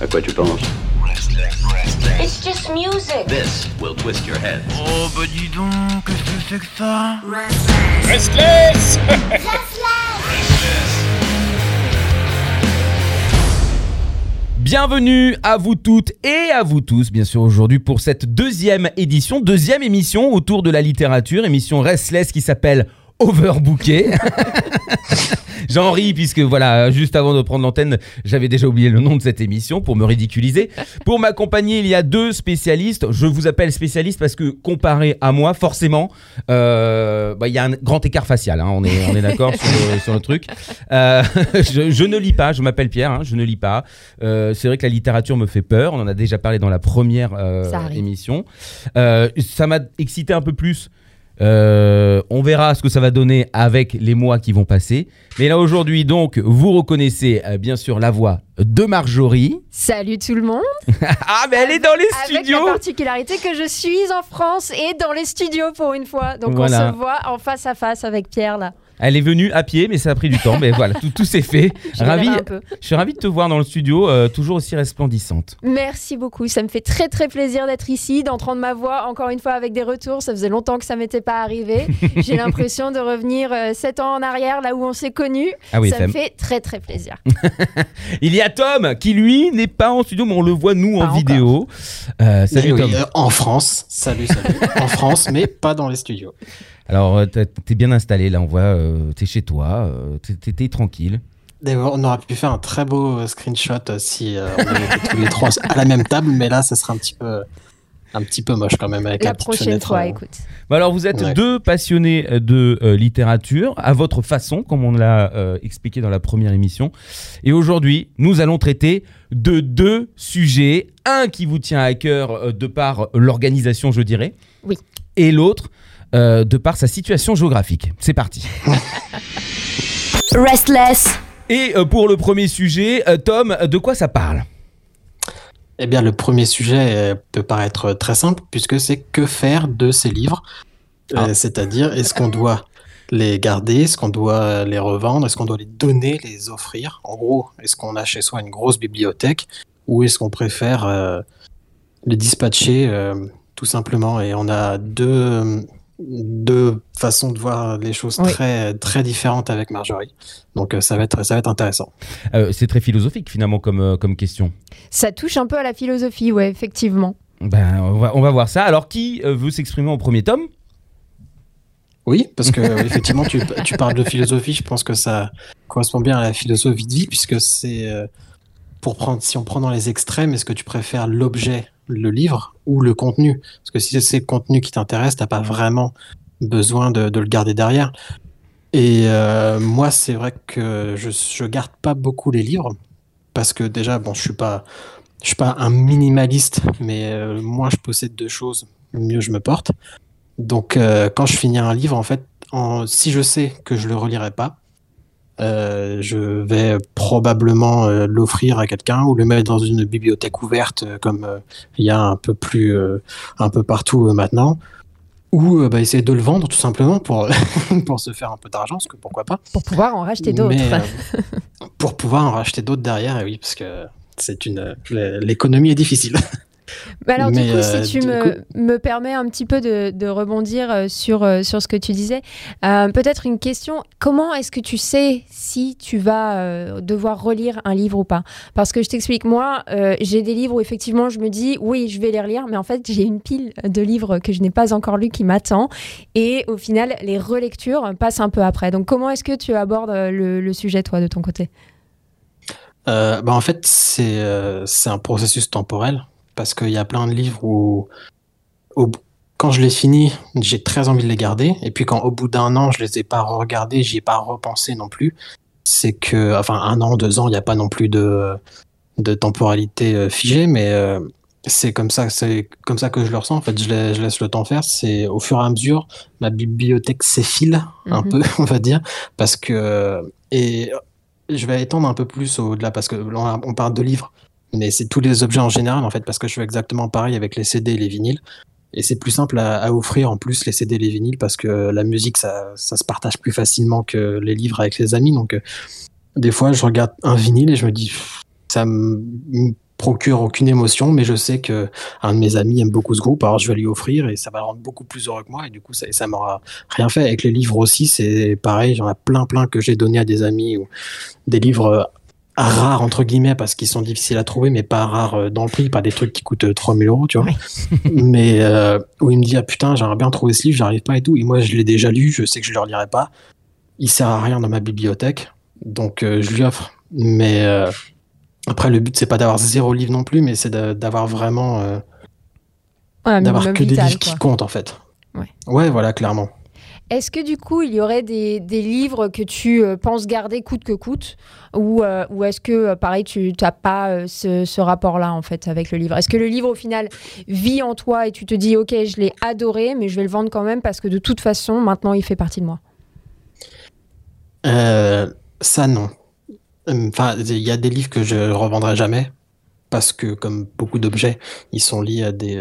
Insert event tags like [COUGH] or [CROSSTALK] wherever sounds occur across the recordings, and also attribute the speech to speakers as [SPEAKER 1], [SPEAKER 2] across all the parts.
[SPEAKER 1] À quoi tu penses
[SPEAKER 2] It's just music.
[SPEAKER 1] This will twist your head.
[SPEAKER 3] Oh bah dis donc, qu'est-ce que c'est que ça
[SPEAKER 4] Restless
[SPEAKER 5] Bienvenue à vous toutes et à vous tous, bien sûr, aujourd'hui pour cette deuxième édition, deuxième émission autour de la littérature, émission Restless qui s'appelle Overbooké. [LAUGHS] J'en ris puisque voilà, juste avant de prendre l'antenne, j'avais déjà oublié le nom de cette émission pour me ridiculiser. Pour m'accompagner, il y a deux spécialistes. Je vous appelle spécialiste parce que comparé à moi, forcément, euh, bah, il y a un grand écart facial. hein. On est, on est d'accord sur, le- sur le truc. Euh, [LAUGHS] je, je ne lis pas. Je m'appelle Pierre. hein, je ne lis pas. Euh, C'est vrai que la littérature me fait peur. On en a déjà parlé dans la première émission. Ça m'a excité un peu plus. Euh, on verra ce que ça va donner avec les mois qui vont passer. Mais là aujourd'hui, donc, vous reconnaissez euh, bien sûr la voix de Marjorie.
[SPEAKER 6] Salut tout le monde. [LAUGHS]
[SPEAKER 5] ah, mais elle est dans les
[SPEAKER 6] Avec
[SPEAKER 5] studios
[SPEAKER 6] la particularité que je suis en France et dans les studios pour une fois. Donc
[SPEAKER 5] Voilà.
[SPEAKER 6] on se voit en face à face avec Pierre là.
[SPEAKER 5] Elle est venue à pied, mais ça a pris du temps. Mais [LAUGHS] voilà, tout, tout s'est fait.
[SPEAKER 6] Je
[SPEAKER 5] Ravi, je suis ravi de te voir dans le studio, euh, toujours aussi resplendissante.
[SPEAKER 6] Merci beaucoup. Ça me fait très très plaisir d'être ici, d'entendre ma voix encore une fois avec des retours. Ça faisait longtemps que ça m'était pas arrivé. [LAUGHS] J'ai l'impression de revenir euh, sept ans en arrière, là où on s'est connus.
[SPEAKER 5] Ah oui,
[SPEAKER 6] ça
[SPEAKER 5] FM.
[SPEAKER 6] me fait très très plaisir. [LAUGHS]
[SPEAKER 5] Il y a Tom qui lui n'est pas en studio, mais on le voit nous
[SPEAKER 6] Pas
[SPEAKER 5] en
[SPEAKER 6] encore.
[SPEAKER 5] vidéo. Euh, salut
[SPEAKER 7] Oui,
[SPEAKER 5] Tom.
[SPEAKER 7] euh, en France, salut, salut. en France, mais pas dans les studios.
[SPEAKER 5] Alors euh, t'es bien installé là, on voit. euh, t'es chez toi, euh, t'es- t'es tranquille.
[SPEAKER 7] D'ailleurs, on aurait pu faire un très beau euh, screenshot si euh, on avait été tous les trois [LAUGHS] à la même table, mais là, ça serait un petit peu, un petit peu moche quand même avec la,
[SPEAKER 6] La prochaine
[SPEAKER 7] fenêtre,
[SPEAKER 6] fois,
[SPEAKER 7] euh,
[SPEAKER 6] écoute.
[SPEAKER 5] Bah alors vous êtes
[SPEAKER 7] Ouais.
[SPEAKER 5] deux passionnés de euh, littérature à votre façon, comme on l'a euh, expliqué dans la première émission. Et aujourd'hui, nous allons traiter de deux sujets. Un qui vous tient à cœur euh, de par l'organisation, je dirais.
[SPEAKER 6] Oui.
[SPEAKER 5] Et l'autre euh, de par sa situation géographique. C'est parti. [LAUGHS]
[SPEAKER 2] Restless.
[SPEAKER 5] Et euh, pour le premier sujet, euh, Tom, de quoi ça parle?
[SPEAKER 7] Eh bien, le premier sujet peut paraître très simple, puisque c'est que faire de ces livres. Euh,
[SPEAKER 5] Ah.
[SPEAKER 7] C'est-à-dire, est-ce qu'on doit les garder, est-ce qu'on doit les revendre, est-ce qu'on doit les donner, les offrir? En gros, est-ce qu'on a chez soi une grosse bibliothèque, ou est-ce qu'on préfère euh, les dispatcher euh, tout simplement? Et on a deux, deux façons de voir les choses
[SPEAKER 6] Oui.
[SPEAKER 7] très, très différentes avec Marjorie. Donc, euh, ça va être, ça va être intéressant.
[SPEAKER 5] Euh, C'est très philosophique finalement comme, euh, comme question.
[SPEAKER 6] Ça touche un peu à la philosophie, ouais, effectivement.
[SPEAKER 5] Ben, on, va, on va voir ça. Alors qui veut s'exprimer en premier, Tom?
[SPEAKER 7] Oui, parce que [LAUGHS] effectivement, tu, tu parles de philosophie, je pense que ça correspond bien à la philosophie de vie, puisque c'est euh, pour prendre, si on prend dans les extrêmes, est-ce que tu préfères l'objet, le livre, ou le contenu Parce que si c'est le contenu qui t'intéresse, t'as pas vraiment besoin de, de le garder derrière. Et euh, moi, c'est vrai que je, je garde pas beaucoup les livres, parce que déjà, bon, je suis pas, je suis pas un minimaliste, mais euh, moins je possède de choses, mieux je me porte. Donc, euh, quand je finis un livre, en fait, en- si je sais que je le relirai pas, euh, je vais probablement euh, l'offrir à quelqu'un ou le mettre dans une bibliothèque ouverte, euh, comme il y a un peu plus, un peu partout maintenant, ou bah, essayer de le vendre tout simplement pour [LAUGHS] pour se faire un peu d'argent, parce que pourquoi pas.
[SPEAKER 6] Pour pouvoir en racheter d'autres. [LAUGHS]
[SPEAKER 7] Pour pouvoir en racheter d'autres derrière, et oui, parce que c'est une l'économie est difficile. [LAUGHS]
[SPEAKER 6] Alors, du coup,
[SPEAKER 7] euh,
[SPEAKER 6] si tu me,
[SPEAKER 7] coup-
[SPEAKER 6] me permets un petit peu de, de rebondir euh, sur, euh, sur ce que tu disais, euh, peut-être une question. Comment est-ce que tu sais si tu vas euh, devoir relire un livre ou pas? Parce que je t'explique, moi, j'ai des livres où effectivement je me dis, oui, je vais les relire, mais en fait, j'ai une pile de livres que je n'ai pas encore lus qui m'attend. Et au final, les relectures passent un peu après. Donc, comment est-ce que tu abordes le, le sujet, toi, de ton côté?
[SPEAKER 7] Euh, bah en fait, c'est euh, c'est un processus temporel parce qu'il y a plein de livres où, quand je les finis, j'ai très envie de les garder. Et puis quand au bout d'un an, je les ai pas regardés, j'y ai pas repensé non plus. C'est que, enfin, un an, deux ans, il n'y a pas non plus de, de temporalité euh, figée, mais euh, c'est comme ça, c'est comme ça que je le ressens. En fait, je, la- je laisse le temps faire. C'est au fur et à mesure, ma bibliothèque s'effile un
[SPEAKER 6] Mhm.
[SPEAKER 7] peu, [LAUGHS] on va dire, parce que et je vais étendre un peu plus au-delà parce que là, on parle de livres, mais c'est tous les objets en général en fait, parce que je fais exactement pareil avec les CD et les vinyles. Et c'est plus simple à, offrir en plus les CD et les vinyles parce que la musique ça, ça se partage plus facilement que les livres avec les amis. Donc euh, des fois je regarde un vinyle et je me dis ça me me procure aucune émotion, mais je sais que un de mes amis aime beaucoup ce groupe, alors je vais lui offrir et ça va le rendre beaucoup plus heureux que moi, et du coup, ça, ça m'aura rien fait. Avec les livres aussi, c'est pareil, j'en ai plein, plein que j'ai donné à des amis ou des livres euh, rares, entre guillemets, parce qu'ils sont difficiles à trouver, mais pas rares euh, dans le prix, pas des trucs qui coûtent euh, 3000 euros, tu vois. [LAUGHS] mais euh, où il me dit, ah putain, j'aimerais bien trouver ce livre, j'arrive pas et tout, et moi, je l'ai déjà lu, je sais que je le relirai pas. Il sert à rien dans ma bibliothèque, donc euh, je lui offre. Mais euh, après, le but, c'est pas d'avoir zéro livre non plus, mais c'est d'avoir vraiment. euh,
[SPEAKER 6] Ouais,
[SPEAKER 7] d'avoir que des livres
[SPEAKER 6] quoi.
[SPEAKER 7] qui comptent, en fait.
[SPEAKER 6] Ouais.
[SPEAKER 7] Ouais, voilà, clairement.
[SPEAKER 6] Est-ce que du coup, il y aurait des, livres que tu euh, penses garder coûte que coûte Ou, euh, est-ce que, euh, pareil, tu n'as pas ce, rapport-là, en fait, avec le livre? Est-ce que le livre, au final, vit en toi et tu te dis, OK, je l'ai adoré, mais je vais le vendre quand même parce que de toute façon, maintenant, il fait partie de moi?
[SPEAKER 7] Ça, non. Enfin, il y a des livres que je revendrai jamais parce que, comme beaucoup d'objets, ils sont liés à des,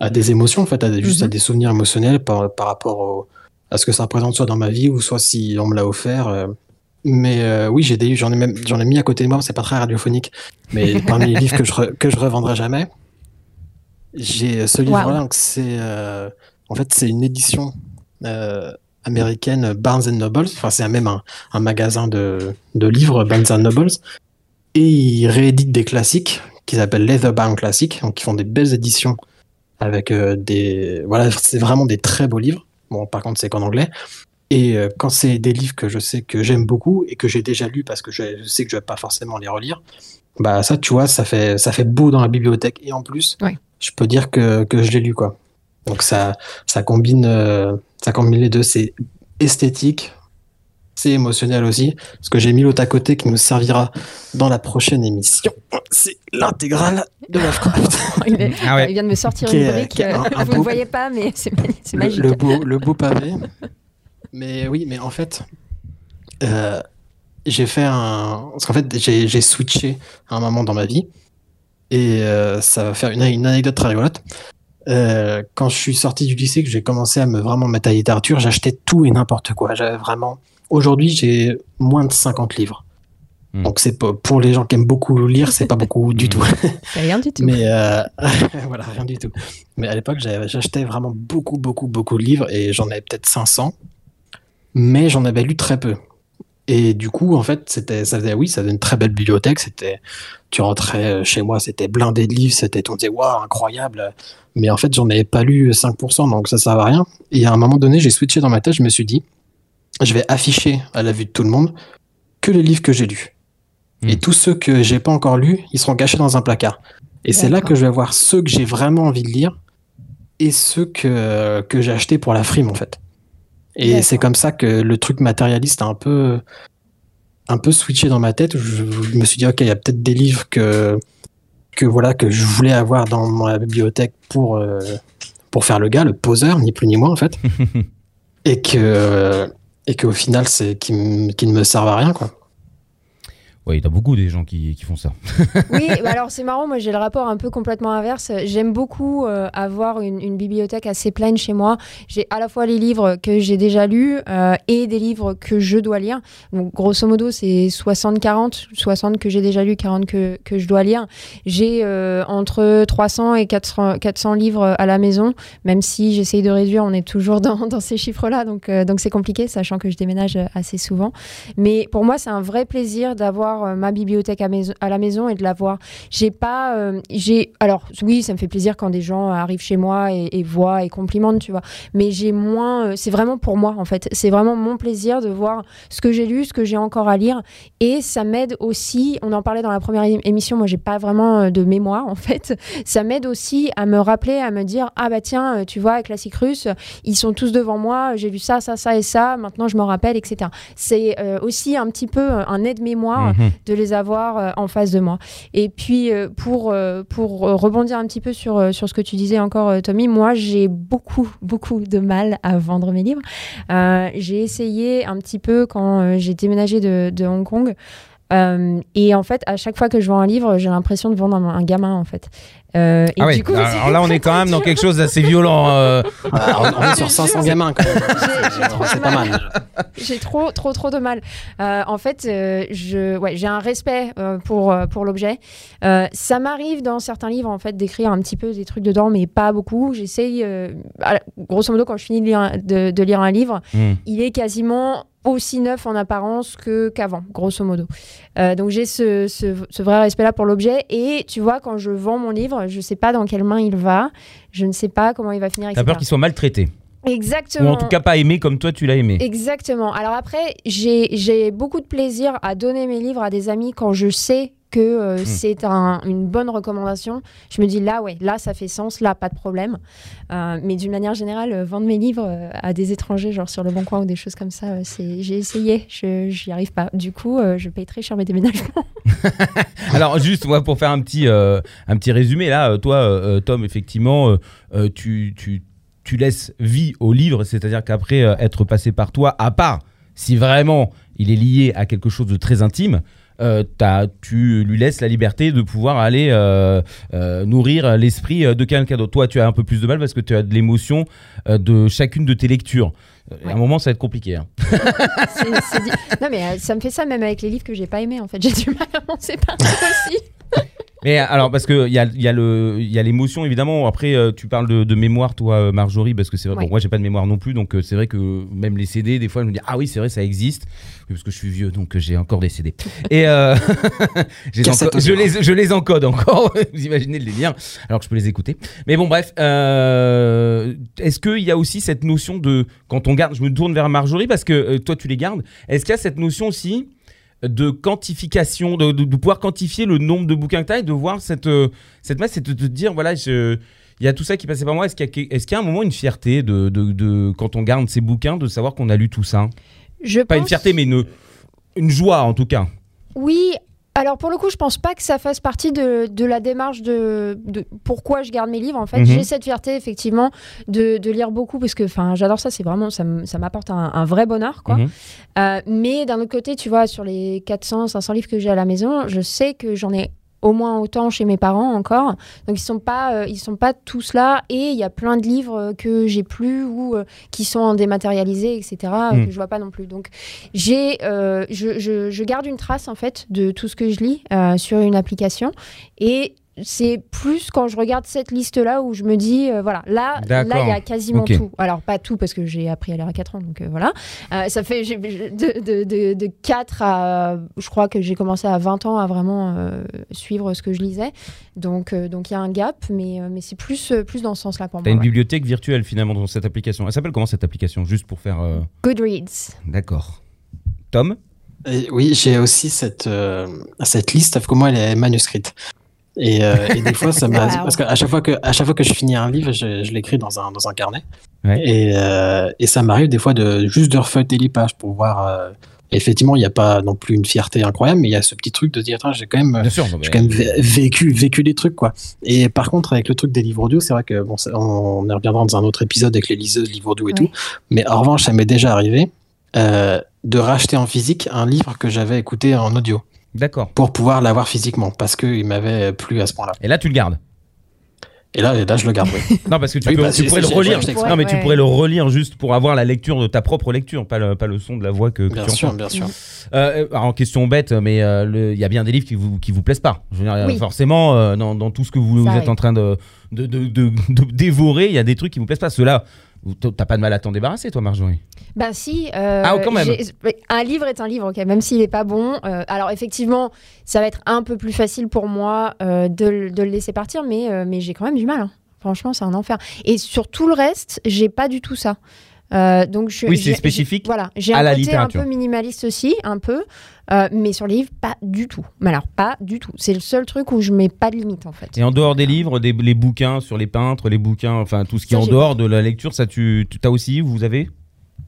[SPEAKER 7] à des émotions, en fait, à juste
[SPEAKER 6] Mhm.
[SPEAKER 7] à des souvenirs émotionnels par, par rapport au- à ce que ça représente soit dans ma vie ou soit si on me l'a offert. euh. Mais euh, oui, j'ai j'en ai même, j'en ai mis à côté de moi, c'est pas très radiophonique, mais [LAUGHS] parmi les livres que je, re- que je revendrai jamais, j'ai ce livre-là, donc c'est, euh, en fait, c'est une édition euh, américaine Barnes Nobles, enfin c'est même un, un magasin de, de livres Barnes Nobles, et ils rééditent des classiques qui s'appellent Leatherbound Classics, donc ils font des belles éditions avec euh, des, voilà, c'est vraiment des très beaux livres. Bon, par contre c'est qu'en anglais. Et euh, quand c'est des livres que je sais que j'aime beaucoup et que j'ai déjà lus parce que je, sais que je vais pas forcément les relire, bah ça tu vois, ça fait ça fait beau dans la bibliothèque et en plus, je peux dire que, que je l'ai lu quoi. Donc ça ça combine euh, ça combine les deux, c'est esthétique, c'est émotionnel aussi. Ce que j'ai mis l'autre à côté qui nous servira dans la prochaine émission, c'est l'intégrale de Lovecraft. [LAUGHS]
[SPEAKER 6] il, est-
[SPEAKER 5] Ah ouais.
[SPEAKER 6] il vient de me sortir une brique.
[SPEAKER 7] un-
[SPEAKER 6] euh,
[SPEAKER 7] un
[SPEAKER 6] vous ne voyez pas, mais c'est
[SPEAKER 7] le,
[SPEAKER 6] magique.
[SPEAKER 7] le beau, le beau pavé. Mais oui, mais en fait, euh, j'ai fait un. Parce qu'en fait, j'ai j'ai switché à un moment dans ma vie. Et euh, ça va faire une, une anecdote très rigolote. Euh, quand je suis sorti du lycée, que j'ai commencé à me vraiment à la littérature, j'achetais tout et n'importe quoi. J'avais vraiment. Aujourd'hui, j'ai moins de 50 livres.
[SPEAKER 5] Hmm.
[SPEAKER 7] Donc, c'est pas- pour les gens qui aiment beaucoup lire, c'est pas [LAUGHS] beaucoup du
[SPEAKER 5] Hmm. [LAUGHS]
[SPEAKER 7] tout.
[SPEAKER 6] C'est rien du tout.
[SPEAKER 7] Mais euh, [LAUGHS] voilà, rien du tout. Mais à l'époque, j'avais- j'achetais vraiment beaucoup, beaucoup, beaucoup de livres et j'en avais peut-être 500, mais j'en avais lu très peu. Et du coup, en fait, c'était, ça faisait, oui, ça faisait une très belle bibliothèque. C'était, tu rentrais chez moi, c'était blindé de livres, c'était, on disait, waouh, incroyable. Mais en fait, j'en avais pas lu 5%, donc ça, ça va rien. Et à un moment donné, j'ai switché dans ma tête, je me suis dit, je vais afficher à la vue de tout le monde que les livres que j'ai lus.
[SPEAKER 5] Hmm.
[SPEAKER 7] Et tous ceux que j'ai pas encore lus, ils seront cachés dans un placard. Et c'est là que je vais voir ceux que j'ai vraiment envie de lire et ceux que, que j'ai achetés pour la frime, en fait. Et c'est comme ça que le truc matérialiste a un peu, un peu switché dans ma tête. où Je, je me suis dit, OK, il y a peut-être des livres que, que, voilà, que je voulais avoir dans ma bibliothèque pour, euh, pour faire le gars, le poseur, ni plus ni moins, en fait. [LAUGHS] et que, et qu'au final, c'est qui ne me servent à rien, quoi.
[SPEAKER 5] Y a beaucoup des gens qui, qui font ça. [LAUGHS]
[SPEAKER 6] Oui, bah alors c'est marrant, moi j'ai le rapport un peu complètement inverse. J'aime beaucoup euh, avoir une, bibliothèque assez pleine chez moi. J'ai à la fois les livres que j'ai déjà lus euh, et des livres que je dois lire. Donc grosso modo c'est 60-40, 60 que j'ai déjà lus, 40 que, que je dois lire. J'ai euh, entre 300 et 400, 400 livres à la maison, même si j'essaye de réduire, on est toujours dans, dans ces chiffres-là, donc donc c'est compliqué, sachant que je déménage assez souvent. Mais pour moi, c'est un vrai plaisir d'avoir euh, ma bibliothèque à, la maison et de la voir. J'ai pas, euh, j'ai, alors oui, ça me fait plaisir quand des gens arrivent chez moi et, voient et complimentent, tu vois. Mais j'ai moins, euh, c'est vraiment pour moi en fait. C'est vraiment mon plaisir de voir ce que j'ai lu, ce que j'ai encore à lire, et ça m'aide aussi. On en parlait dans la première émission. Moi, j'ai pas vraiment de mémoire en fait. [LAUGHS] Ça m'aide aussi à me rappeler, à me dire ah bah tiens, tu vois, classique russe, ils sont tous devant moi. J'ai lu ça, ça, ça et ça. Maintenant, je m'en rappelle, etc. C'est aussi un petit peu un aide-mémoire
[SPEAKER 5] Mhm.
[SPEAKER 6] De les avoir euh, en face de moi. Et puis euh, pour euh, pour rebondir un petit peu sur sur ce que tu disais encore Tommy, moi j'ai beaucoup [LAUGHS] beaucoup de mal à vendre mes livres. J'ai essayé un petit peu quand j'ai déménagé de, Hong Kong. Et en fait, à chaque fois que je vends un livre, j'ai l'impression de vendre un gamin, en fait. Euh, et
[SPEAKER 5] Ah ouais.
[SPEAKER 6] du coup,
[SPEAKER 5] Alors là, on est quand même dans quelque chose d'assez violent. euh.
[SPEAKER 7] Ah, on, on est sur 500 gamins quand même. [LAUGHS]
[SPEAKER 6] J'ai- j'ai trop
[SPEAKER 7] C'est
[SPEAKER 6] de
[SPEAKER 7] pas
[SPEAKER 6] mal. J'ai trop, trop, trop de mal. Euh, en fait, euh, je, ouais, j'ai un respect euh, pour, pour l'objet. Euh, ça m'arrive dans certains livres, en fait, d'écrire un petit peu des trucs dedans, mais pas beaucoup. J'essaye, euh, grosso modo, quand je finis de lire, un- de, de lire un livre,
[SPEAKER 5] Hmm.
[SPEAKER 6] il est quasiment aussi neuf en apparence que qu'avant, grosso modo. Euh, donc j'ai ce, ce, ce vrai respect-là pour l'objet. Et tu vois, quand je vends mon livre, je sais pas dans quelle main il va, je ne sais pas comment il va finir,
[SPEAKER 5] T'as peur qu'il soit maltraité. Ou
[SPEAKER 6] Exactement.
[SPEAKER 5] en tout cas pas aimé comme toi tu l'as aimé.
[SPEAKER 6] Exactement. Alors après, j'ai j'ai beaucoup de plaisir à donner mes livres à des amis quand je sais que euh,
[SPEAKER 5] Hmm.
[SPEAKER 6] c'est un- une bonne recommandation. Je me dis là, ouais, là, ça fait sens, là, pas de problème. Euh, mais d'une manière générale, euh, vendre mes livres à des étrangers, genre sur le Bon Coin ou des choses comme ça, c'est j'ai essayé, je j'y arrive pas. Du coup, euh, je paye très cher mes déménagements. [LAUGHS] [LAUGHS]
[SPEAKER 5] Alors juste moi pour faire un petit un petit résumé là, toi Tom effectivement tu, tu tu laisses vie au livre, c'est-à-dire qu'après être passé par toi, à part si vraiment il est lié à quelque chose de très intime. Euh, t'as- tu lui laisses la liberté de pouvoir aller euh, euh, nourrir l'esprit euh, de quelqu'un d'autre. Toi, tu as un peu plus de mal parce que tu as de l'émotion de chacune de tes lectures. À un moment, ça va être compliqué. hein. [LAUGHS]
[SPEAKER 6] Non, mais ça me fait ça même avec les livres que j'ai pas aimés, en fait. [LAUGHS] J'ai du mal à m'en séparer aussi.
[SPEAKER 5] Mais alors, parce qu'il y a, il y a le- il y a l'émotion, évidemment. Après, euh, tu parles de, de mémoire, toi, euh, Marjorie, parce que c'est vrai,
[SPEAKER 6] Ouais.
[SPEAKER 5] bon, moi, j'ai pas de mémoire non plus. Donc, euh, c'est vrai que même les CD, des fois, je me dis, ah oui, c'est vrai, ça existe. Oui, parce que je suis vieux, donc j'ai encore des CD. Et euh, [LAUGHS] je, les, je les encode encore. [LAUGHS] Vous imaginez le délire, alors que je peux les écouter. Mais bon, bref. euh, Est-ce qu'il y a aussi cette notion de. Quand on garde, je me tourne vers Marjorie, parce que euh, toi, tu les gardes. Est-ce qu'il y a cette notion aussi de quantification, de, de- de pouvoir quantifier le nombre de bouquins que tu as et de voir cette, euh, cette masse et de te dire, voilà, il y a tout ça qui passait par moi. Est-ce qu'il y, a- y un moment une fierté de, quand on garde ces bouquins, de savoir qu'on a lu tout ça?
[SPEAKER 6] Je
[SPEAKER 5] Pas une fierté, mais une, une joie en tout cas.
[SPEAKER 6] Oui, alors pour le coup, je pense pas que ça fasse partie de, de la démarche de, de pourquoi je garde mes livres. En fait,
[SPEAKER 5] Mhm.
[SPEAKER 6] j'ai cette fierté effectivement de, de lire beaucoup parce que enfin, j'adore ça. C'est vraiment ça, m'apporte un, un vrai bonheur, quoi.
[SPEAKER 5] Mhm.
[SPEAKER 6] Euh, mais d'un autre côté, tu vois, sur les 400, 500 livres que j'ai à la maison, je sais que j'en ai au moins autant chez mes parents encore. Donc ils sont pas, euh, ils sont pas tous là. Et il y a plein de livres que j'ai plus ou euh, qui sont en dématérialisé, etc. euh,
[SPEAKER 5] Mm.
[SPEAKER 6] que je vois pas non plus. Donc j'ai, euh, je, je- je garde une trace en fait de tout ce que je lis sur une application et c'est plus quand je regarde cette liste-là où je me dis, euh, voilà, là, là, il y a quasiment tout. Alors, pas tout, parce que j'ai appris à lire à 4 ans, donc euh, voilà. Euh, ça fait de, de, de, de 4 à. Je crois que j'ai commencé à 20 ans à vraiment euh, suivre ce que je lisais. Donc, euh, donc il y a un gap, mais, euh, mais c'est plus, euh, plus dans ce sens-là pour
[SPEAKER 5] as
[SPEAKER 6] moi.
[SPEAKER 5] une
[SPEAKER 6] ouais.
[SPEAKER 5] bibliothèque virtuelle finalement dans cette application. Elle s'appelle comment cette application Juste pour faire. euh,
[SPEAKER 6] Goodreads.
[SPEAKER 5] D'accord. Tom?
[SPEAKER 7] Et oui, j'ai aussi cette, euh, cette liste, sauf que moi, elle est manuscrite. Et, euh, et des fois, ça [LAUGHS] m'a.
[SPEAKER 6] Wow.
[SPEAKER 7] Parce qu'à chaque, fois que- à chaque fois que je finis un livre, je, je l'écris dans un, dans un carnet.
[SPEAKER 5] Ouais.
[SPEAKER 7] Et, euh, et ça m'arrive des fois de juste de refeuilleter les pages pour voir. euh, effectivement, il n'y a pas non plus une fierté incroyable, mais il y a ce petit truc de dire, Attends, j'ai quand même.
[SPEAKER 5] Sûr. mais-
[SPEAKER 7] J'ai quand même vé- vécu, vécu des trucs, quoi. Et par contre, avec le truc des livres audio, c'est vrai que, bon, ça- on, on y reviendra dans un autre épisode avec les liseuses, livres audio et
[SPEAKER 6] Ouais.
[SPEAKER 7] tout. Mais en revanche, ça m'est déjà arrivé euh, de racheter en physique un livre que j'avais écouté en audio
[SPEAKER 5] D'accord.
[SPEAKER 7] pour pouvoir l'avoir physiquement parce qu'il m'avait plu à ce point-là.
[SPEAKER 5] Et là, tu le gardes
[SPEAKER 7] Et là, et là, je le garde, oui. [LAUGHS]
[SPEAKER 5] Non, parce que tu,
[SPEAKER 7] Oui,
[SPEAKER 5] peux-
[SPEAKER 7] bah,
[SPEAKER 5] tu pourrais le relire. Non, mais tu pourrais le relire juste pour avoir la lecture de ta propre lecture, pas le, pas le son de la voix que, que
[SPEAKER 7] Bien
[SPEAKER 5] tu
[SPEAKER 7] sûr,
[SPEAKER 5] entends.
[SPEAKER 7] bien sûr.
[SPEAKER 5] Euh, alors, en question bête, mais euh, il y a bien des livres qui vous, qui vous plaisent pas. Je veux dire,
[SPEAKER 6] Oui.
[SPEAKER 5] forcément, euh, dans, dans tout ce que vous, êtes en train de, de, de, de- de dévorer, il y a des trucs qui vous plaisent pas. Ceux-là, vous- t'as pas de mal à t'en débarrasser, toi, Marjorie
[SPEAKER 6] Ben si. euh,
[SPEAKER 5] Ah, quand même.
[SPEAKER 6] j'ai- Un livre est un livre, ok, même s'il n'est pas bon. euh, alors effectivement, ça va être un peu plus facile pour moi euh, de, le- de le laisser partir, mais, mais j'ai quand même du mal. hein. Franchement, c'est un enfer. Et sur tout le reste, j'ai pas du tout ça. Donc je,
[SPEAKER 5] Oui, c'est spécifique
[SPEAKER 6] Voilà, j'ai un
[SPEAKER 5] la
[SPEAKER 6] côté un peu minimaliste aussi, un peu, mais sur les livres, pas du tout. Mais alors, pas du tout. C'est le seul truc où je mets pas de limite en fait.
[SPEAKER 5] Et en dehors des livres, des, les bouquins sur les peintres, les bouquins, enfin tout ce qui est en dehors de la lecture, ça tu as aussi, vous avez?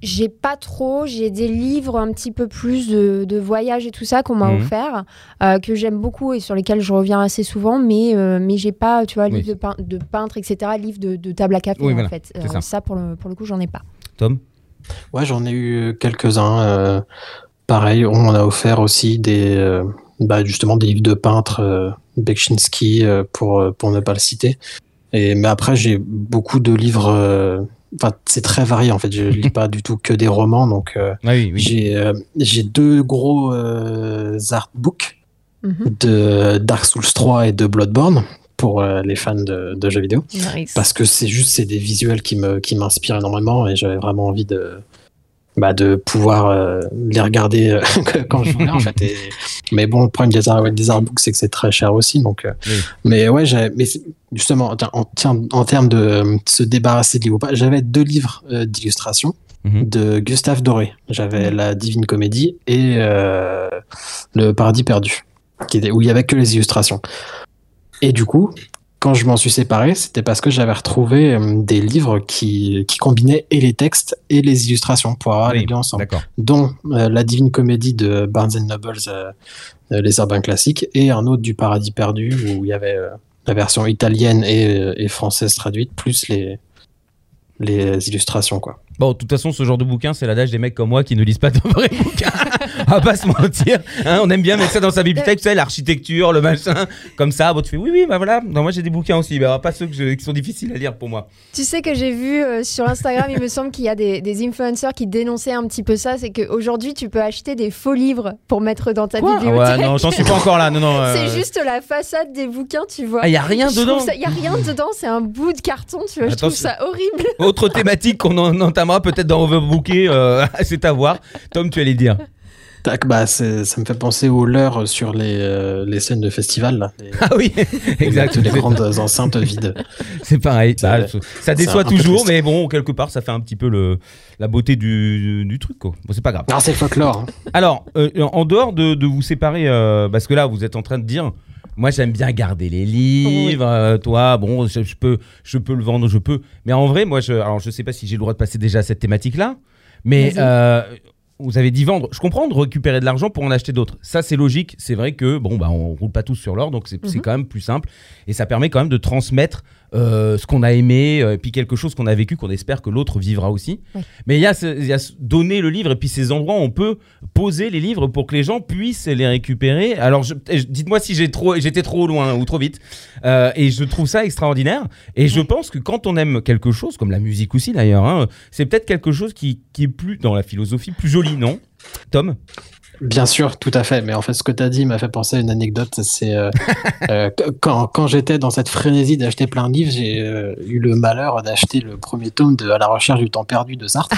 [SPEAKER 6] J'ai pas trop, j'ai des livres un petit peu plus de, de voyage et tout ça qu'on m'a
[SPEAKER 5] Mhm.
[SPEAKER 6] offert, euh, que j'aime beaucoup et sur lesquels je reviens assez souvent, mais, euh, mais j'ai pas, tu vois,
[SPEAKER 5] Oui.
[SPEAKER 6] livre de, pein- de peintre, etc., livre de, de table à café
[SPEAKER 5] Oui,
[SPEAKER 6] en
[SPEAKER 5] voilà,
[SPEAKER 6] fait.
[SPEAKER 5] c'est ça.
[SPEAKER 6] pour, le, pour le coup, j'en ai pas.
[SPEAKER 5] Tom?
[SPEAKER 7] Ouais, j'en ai eu quelques-uns. euh, pareil, on m'en a offert aussi des, euh, bah, justement des livres de peintres, euh, Bekchinski, euh, pour, euh, pour ne pas le citer. Et, mais après, j'ai beaucoup de livres. Enfin, c'est très varié en fait. Je lis [LAUGHS] pas du tout que des romans, donc euh,
[SPEAKER 5] Ah oui, oui.
[SPEAKER 7] j'ai euh, j'ai deux gros euh, artbooks
[SPEAKER 6] Mhm.
[SPEAKER 7] de Dark Souls 3 et de Bloodborne pour euh, les fans de, de jeux vidéo
[SPEAKER 6] Nice.
[SPEAKER 7] parce que c'est juste c'est des visuels qui me qui m'inspirent énormément et j'avais vraiment envie de bah, de pouvoir euh, les regarder euh, [LAUGHS] quand je voulais en fait et- mais bon le problème des, art- des artbooks c'est que c'est très cher aussi donc euh,
[SPEAKER 5] Oui.
[SPEAKER 7] mais ouais mais justement en, en termes de se débarrasser de livres j'avais deux livres d'illustration
[SPEAKER 5] Mhm.
[SPEAKER 7] de Gustave Doré j'avais la Divine Comédie et euh, le Paradis perdu qui était, où il y avait que les illustrations et du coup quand je m'en suis séparé, c'était parce que j'avais retrouvé euh, des livres qui, qui combinaient et les textes et les illustrations pour avoir
[SPEAKER 5] Oui,
[SPEAKER 7] les deux ensemble, dont euh, La Divine Comédie de Barnes Nobles, euh, Les Urbains Classiques, et un autre du Paradis Perdu, où il y avait euh, la version italienne et, et française traduite, plus les, les illustrations. quoi.
[SPEAKER 5] Bon, de toute façon, ce genre de bouquin, c'est l'adage des mecs comme moi qui ne lisent pas de vrais [LAUGHS] bouquins. On va pas se mentir. hein, on aime bien mettre ça dans sa bibliothèque, tu sais, l'architecture, le machin, comme ça. Bon, tu fais oui, oui, bah voilà. Non, moi j'ai des bouquins aussi, bah, pas ceux que je- qui sont difficiles à lire pour moi.
[SPEAKER 6] Tu sais que j'ai vu euh, sur Instagram, il me semble qu'il y a des, des influenceurs qui dénonçaient un petit peu ça, c'est qu'aujourd'hui tu peux acheter des faux livres pour mettre dans ta
[SPEAKER 5] Quoi Ah
[SPEAKER 6] bibliothèque.
[SPEAKER 5] ouais, non, j'en suis pas encore là. Non, non. euh,
[SPEAKER 6] C'est juste la façade des bouquins, tu vois.
[SPEAKER 5] Ah, y a rien
[SPEAKER 6] Je
[SPEAKER 5] dedans.
[SPEAKER 6] Il y a rien dedans, c'est un bout de carton, tu vois. Je trouve ça horrible.
[SPEAKER 5] Autre thématique qu'on en entamera peut-être dans Overbooké, euh, [LAUGHS] c'est à voir. Tom, tu allais dire.
[SPEAKER 7] Tac, bah, c'est- ça me fait penser aux leurs sur les, euh, les scènes de festival, là, les,
[SPEAKER 5] Ah oui, [LAUGHS] [LAUGHS] exact.
[SPEAKER 7] les grandes enceintes vides. [LAUGHS]
[SPEAKER 5] C'est pareil.
[SPEAKER 7] C'est-
[SPEAKER 5] Bah, ça déçoit toujours, mais bon, quelque part, ça fait un petit peu le, la beauté du, du truc, quoi. Bon, c'est pas grave.
[SPEAKER 7] Non, c'est le folklore. hein.
[SPEAKER 5] Alors, euh, en dehors de, de vous séparer, euh, parce que là, vous êtes en train de dire, moi, j'aime bien garder les livres. euh, toi, bon, je, je peux, je peux le vendre, je peux. Mais en vrai, moi, je, alors, je sais pas si j'ai le droit de passer déjà à cette thématique-là, mais euh, vous avez dit vendre. Je comprends de récupérer de l'argent pour en acheter d'autres. Ça, c'est logique. C'est vrai que bon, bah, on roule pas tous sur l'or, donc c'est
[SPEAKER 6] Mhm.
[SPEAKER 5] quand même plus simple et ça permet quand même de transmettre euh, ce qu'on a aimé, euh, et puis quelque chose qu'on a vécu, qu'on espère que l'autre vivra aussi.
[SPEAKER 6] Ouais.
[SPEAKER 5] Mais il y, a ce- il y a ce- donner le livre et puis ces endroits où on peut poser les livres pour que les gens puissent les récupérer. Alors dites-moi si j'ai trop, j'étais trop loin ou trop vite. Euh, et je trouve ça extraordinaire. Et je pense que quand on aime quelque chose, comme la musique aussi d'ailleurs, hein, c'est peut-être quelque chose qui, qui est plus dans la philosophie, plus joli, non? Tom
[SPEAKER 7] Bien sûr, tout à fait. Mais en fait, ce que tu as dit m'a fait penser à une anecdote. C'est euh, [LAUGHS] euh, quand, quand j'étais dans cette frénésie d'acheter plein de livres, j'ai euh, eu le malheur d'acheter le premier tome de À la recherche du temps perdu de Sartre.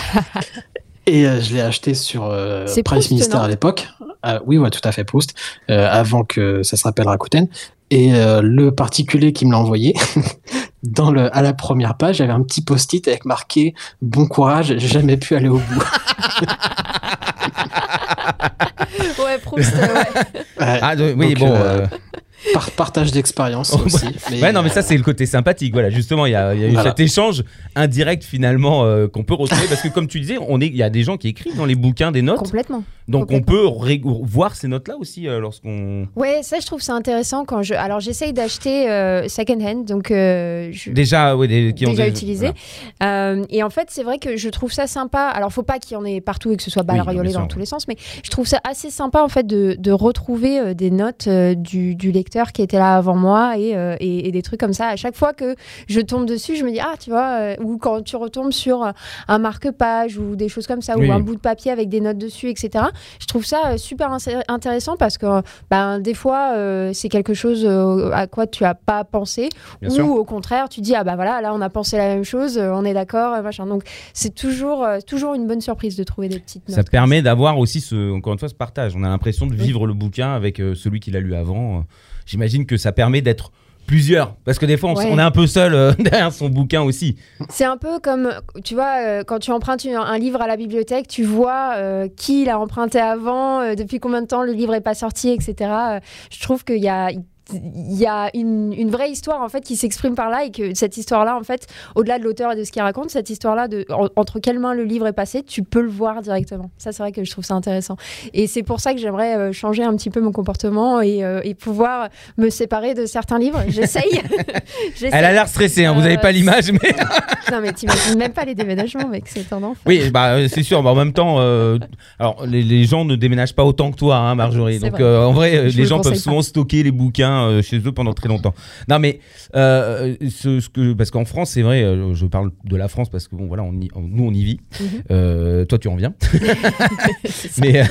[SPEAKER 7] [LAUGHS] Et euh, je l'ai acheté sur euh,
[SPEAKER 6] C'est
[SPEAKER 7] Price
[SPEAKER 6] Proust,
[SPEAKER 7] Minister à l'époque. Euh, oui, ouais, tout à fait, Proust. euh, avant que ça se rappelle Rakuten. Et euh, le particulier qui me l'a envoyé, [LAUGHS] dans le, à la première page, il y avait un petit post-it avec marqué Bon courage, j'ai jamais pu aller au bout.
[SPEAKER 6] Ouais, Proust, euh, ouais.
[SPEAKER 5] Ah de- oui,
[SPEAKER 7] Donc,
[SPEAKER 5] bon.
[SPEAKER 7] Par partage d'expérience [LAUGHS]
[SPEAKER 5] Oh,
[SPEAKER 7] aussi.
[SPEAKER 5] Ouais, non, mais ça, c'est le côté sympathique. Voilà, justement, il y a, il y a eu
[SPEAKER 7] Voilà.
[SPEAKER 5] cet échange indirect finalement euh, qu'on peut retrouver parce que, comme tu disais, on est, il y a des gens qui écrivent dans les bouquins des notes,
[SPEAKER 6] complètement.
[SPEAKER 5] donc on peut voir ces notes-là aussi euh, lorsqu'on.
[SPEAKER 6] Ouais, ça je trouve ça intéressant quand je. Alors j'essaye d'acheter euh, second hand, donc euh, je.
[SPEAKER 5] Déjà, ouais, des, qui ont
[SPEAKER 6] déjà
[SPEAKER 5] des-
[SPEAKER 6] utilisé.
[SPEAKER 5] voilà.
[SPEAKER 6] Euh, et en fait, c'est vrai que je trouve ça sympa. Alors, faut pas qu'il y en ait partout et que ce soit
[SPEAKER 5] Oui, bien
[SPEAKER 6] dans tous les sens, mais je trouve ça assez sympa en fait de, de retrouver euh, des notes euh, du, du lecteur qui était là avant moi et, euh, et, et des trucs comme ça. À chaque fois que je tombe dessus, je me dis ah tu vois, euh, ou quand tu retombes sur un marque-page ou des choses comme ça,
[SPEAKER 5] Oui.
[SPEAKER 6] ou un bout de papier avec des notes dessus, etc. Je trouve ça euh, super intéressant parce que ben, des fois c'est quelque chose à quoi tu as pas pensé
[SPEAKER 5] Bien
[SPEAKER 6] ou
[SPEAKER 5] sûr.
[SPEAKER 6] au contraire, tu dis ah bah voilà, là on a pensé la même chose, on est d'accord, machin. Donc c'est toujours toujours une bonne surprise de trouver des petites notes.
[SPEAKER 5] Ça permet d'avoir aussi ce, encore une fois, ce partage. On a l'impression de vivre le bouquin avec celui qui l'a lu avant. J'imagine que ça permet d'être plusieurs, parce que des fois on, s-
[SPEAKER 6] Ouais.
[SPEAKER 5] on est un peu seul euh, [LAUGHS] derrière son bouquin aussi.
[SPEAKER 6] C'est un peu comme, tu vois, euh, quand tu empruntes une- un livre à la bibliothèque, tu vois euh, qui l'a emprunté avant, depuis combien de temps le livre est pas sorti, etc. Je trouve qu'il y a, il y a une, une vraie histoire en fait qui s'exprime par là et que cette histoire-là, en fait, au-delà de l'auteur et de ce qu'il raconte, cette histoire-là, de, en- entre quelles mains le livre est passé, tu peux le voir directement. Ça, c'est vrai que je trouve ça intéressant. Et c'est pour ça que j'aimerais euh, changer un petit peu mon comportement et, euh, et pouvoir me séparer de certains livres. J'essaye. [LAUGHS]
[SPEAKER 5] Elle a l'air stressée, hein, vous n'avez
[SPEAKER 6] Euh,
[SPEAKER 5] pas l'image, mais. [LAUGHS]
[SPEAKER 6] Non, mais t'imagines même pas les déménagements, mec, c'est un enfer.
[SPEAKER 5] Oui, bah, euh, c'est sûr, mais en même temps, euh, alors, les, les gens ne déménagent pas autant que toi, hein, Marjorie. Donc, euh, en vrai, euh,
[SPEAKER 6] Je
[SPEAKER 5] les gens peuvent souvent stocker les bouquins euh, chez eux pendant très longtemps. Non, mais euh, ce, ce que, parce qu'en France, c'est vrai, euh, je parle de la France parce que bon, voilà, on y- nous, on y vit.
[SPEAKER 6] Mhm.
[SPEAKER 5] Euh, toi, tu en viens. [LAUGHS] [LAUGHS] Mais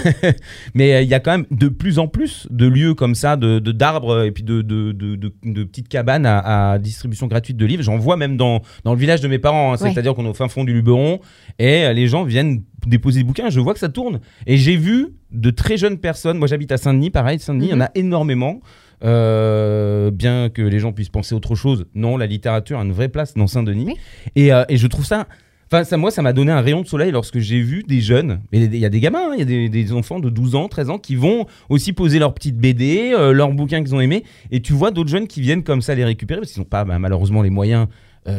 [SPEAKER 5] mais il y a quand même de plus en plus de lieux comme ça, de d'arbres et puis de, de, de, de- de petites cabanes à, à distribution gratuite de livres. J'en vois même dans, dans le village de mes parents. hein.
[SPEAKER 6] Ouais.
[SPEAKER 5] C'est-à-dire qu'on est au fin fond du Luberon et les gens viennent déposer des bouquins. Je vois que ça tourne. Et j'ai vu de très jeunes personnes. Moi, j'habite à Saint-Denis, pareil. Saint-Denis, il y en a énormément. Euh, bien que les gens puissent penser autre chose, non, la littérature a une vraie place dans Saint-Denis.
[SPEAKER 6] Oui.
[SPEAKER 5] Et, euh, et je trouve ça Enfin, ça, moi, ça m'a donné un rayon de soleil lorsque j'ai vu des jeunes, et il y a des gamins, hein, il y a des, des enfants de 12 ans, 13 ans qui vont aussi poser leurs petites BD, euh, leurs bouquins qu'ils ont aimés, et tu vois d'autres jeunes qui viennent comme ça les récupérer, parce qu'ils n'ont pas bah, malheureusement les moyens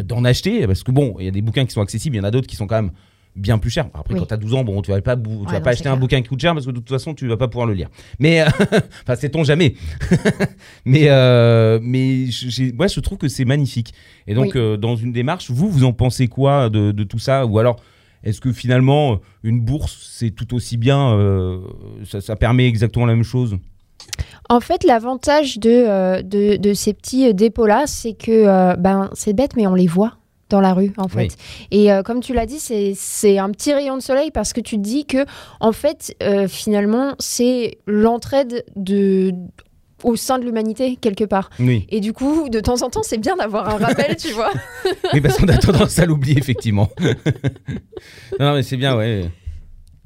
[SPEAKER 5] d'en acheter, parce que bon, il y a des bouquins qui sont accessibles, il y en a d'autres qui sont quand même bien plus chers. Après,
[SPEAKER 6] Oui.
[SPEAKER 5] quand tu as 12 ans, bon, tu vas pas, bou- tu
[SPEAKER 6] Ouais,
[SPEAKER 5] vas
[SPEAKER 6] non,
[SPEAKER 5] pas acheter un bouquin qui coûte cher, parce que de toute façon, tu vas pas pouvoir le lire. Mais, euh, [LAUGHS] enfin, sait-on jamais. [LAUGHS] mais, euh, mais je- j'ai- moi, je trouve que c'est magnifique. Et donc,
[SPEAKER 6] Oui.
[SPEAKER 5] euh, dans une démarche, vous, vous en pensez quoi de, de tout ça? Ou alors, est-ce que finalement, une bourse, c'est tout aussi bien euh, ça, ça permet exactement la même chose?
[SPEAKER 6] En fait, l'avantage de, de, de ces petits dépôts-là, c'est que, ben, c'est bête, mais on les voit dans la rue, en fait. Et euh, comme tu l'as dit, c'est c'est un petit rayon de soleil parce que tu te dis que, en fait, euh, finalement, c'est l'entraide de au sein de l'humanité quelque part.
[SPEAKER 5] Oui.
[SPEAKER 6] Et du coup, de temps en temps, c'est bien d'avoir un rappel, tu [LAUGHS] vois.
[SPEAKER 5] oui, parce qu'on a tendance à l'oublier, effectivement. [LAUGHS] non, mais c'est bien, ouais.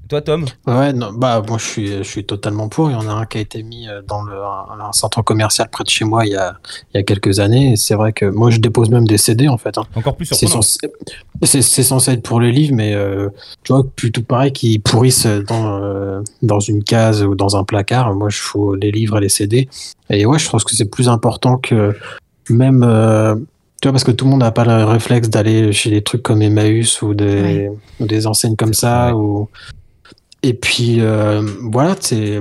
[SPEAKER 5] Toi, Tom?
[SPEAKER 7] Ouais, non, bah moi je suis, je suis totalement pour. Il y en a un qui a été mis euh, dans le, un, un centre commercial près de chez moi il y a, il y a quelques années. C'est vrai que moi je dépose même des CD en fait. hein.
[SPEAKER 5] Encore plus
[SPEAKER 7] C'est
[SPEAKER 5] surprenant.
[SPEAKER 7] censé, c'est, censé être pour les livres, mais euh, tu vois, plutôt pareil qu'ils pourrissent dans, euh, dans une case ou dans un placard. Moi je fous les livres et les CD. Et ouais, je trouve que c'est plus important que même. euh, tu vois, parce que tout le monde n'a pas le réflexe d'aller chez des trucs comme Emmaüs ou des, ou des enseignes comme ça. Ou... Et puis, euh, voilà, c'est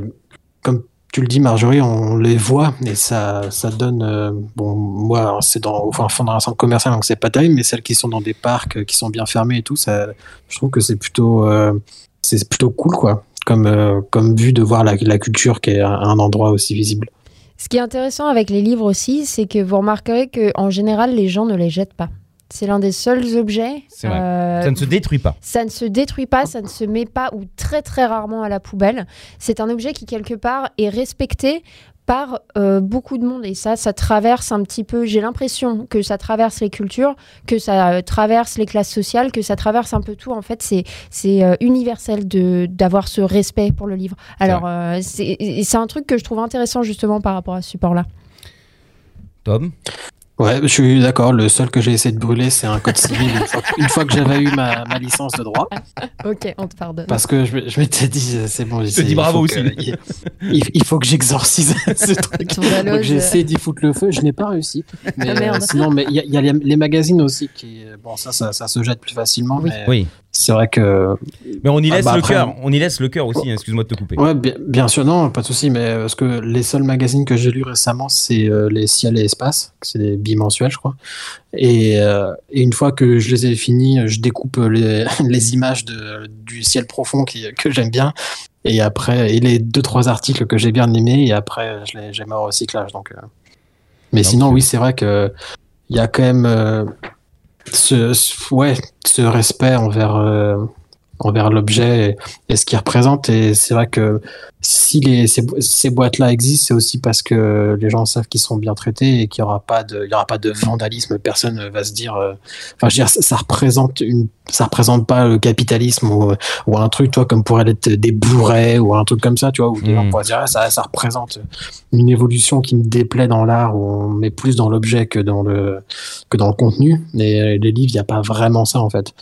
[SPEAKER 7] comme tu le dis, Marjorie, on les voit et ça, ça donne. euh, bon, moi, c'est dans, au fin fond centre commercial, donc c'est pas terrible, mais celles qui sont dans des parcs qui sont bien fermés et tout, ça, je trouve que c'est plutôt, euh, plutôt cool, quoi. Comme, comme vue de voir la, culture qui est un endroit aussi visible.
[SPEAKER 6] Ce qui est intéressant avec les livres aussi, c'est que vous remarquerez qu'en général, les gens ne les jettent pas. C'est l'un des seuls objets.
[SPEAKER 5] C'est vrai.
[SPEAKER 6] euh,
[SPEAKER 5] Ça ne se détruit pas.
[SPEAKER 6] ça ne se détruit pas, ça ne se met pas ou très très rarement à la poubelle. C'est un objet qui quelque part est respecté par euh, beaucoup de monde et ça, ça traverse un petit peu. J'ai l'impression que ça traverse les cultures, que ça euh, traverse les classes sociales, que ça traverse un peu tout. En fait, c'est c'est euh, universel de d'avoir ce respect pour le livre. Alors c'est c'est un truc que je trouve intéressant justement par rapport à ce support-là.
[SPEAKER 5] Tom?
[SPEAKER 7] Ouais, je suis d'accord. Le seul que j'ai essayé de brûler, c'est un code civil une fois, une fois que j'avais eu ma, ma licence de droit. [LAUGHS]
[SPEAKER 6] Ok, on te pardonne.
[SPEAKER 7] Parce que je, me- je m'étais dit, euh, c'est bon. c'est-
[SPEAKER 5] dis
[SPEAKER 7] il
[SPEAKER 5] bravo
[SPEAKER 7] faut que-
[SPEAKER 5] aussi.
[SPEAKER 7] il, il- il faut que j'exorcise [LAUGHS] ce truc. Donc j'ai
[SPEAKER 6] euh,
[SPEAKER 7] essayé d'y foutre le feu, je n'ai pas réussi. Mais
[SPEAKER 6] Ah, merde.
[SPEAKER 7] euh, sinon, mais il y a, il y a les, les magazines aussi qui, bon, ça, ça, ça se jette plus facilement.
[SPEAKER 6] Oui.
[SPEAKER 7] Mais
[SPEAKER 5] Oui.
[SPEAKER 7] C'est vrai que,
[SPEAKER 5] Mais on y
[SPEAKER 7] Ah
[SPEAKER 5] laisse
[SPEAKER 7] bah
[SPEAKER 5] le cœur. On y laisse le cœur aussi. hein, Excuse-moi de te couper.
[SPEAKER 7] ouais, bien, bien sûr, non, pas de souci. Mais euh, parce que les seuls magazines que j'ai lus récemment, c'est euh, les Ciel et Espace, c'est des bimensuels, je crois. Et, euh, et une fois que je les ai finis, je découpe les, [LAUGHS] les images de, du ciel profond qui, que j'aime bien. Et après, et les deux trois articles que j'ai bien aimés, et après, je les j'ai mis au recyclage. Donc, euh. mais sinon,
[SPEAKER 5] c'est-
[SPEAKER 7] oui, c'est vrai que il y a quand même euh, ce, ouais, ce respect envers euh, envers l'objet et, et ce qu'il représente. Et c'est vrai que si les, ces, bo- ces boîtes-là existent, c'est aussi parce que les gens savent qu'ils sont bien traités et qu'il n'y aura pas de, il y aura pas de vandalisme. Personne ne va se dire, euh, enfin, je veux dire, ça, ça représente une, ça représente pas le capitalisme ou, ou un truc, toi, comme pourrait être des Blu-ray ou un truc comme ça, tu vois, où les
[SPEAKER 5] Mm.
[SPEAKER 7] gens pourraient se dire, ah, ça, ça représente une évolution qui me déplaît dans l'art où on met plus dans l'objet que dans le, que dans le contenu. Et les livres, il n'y a pas vraiment ça, en fait.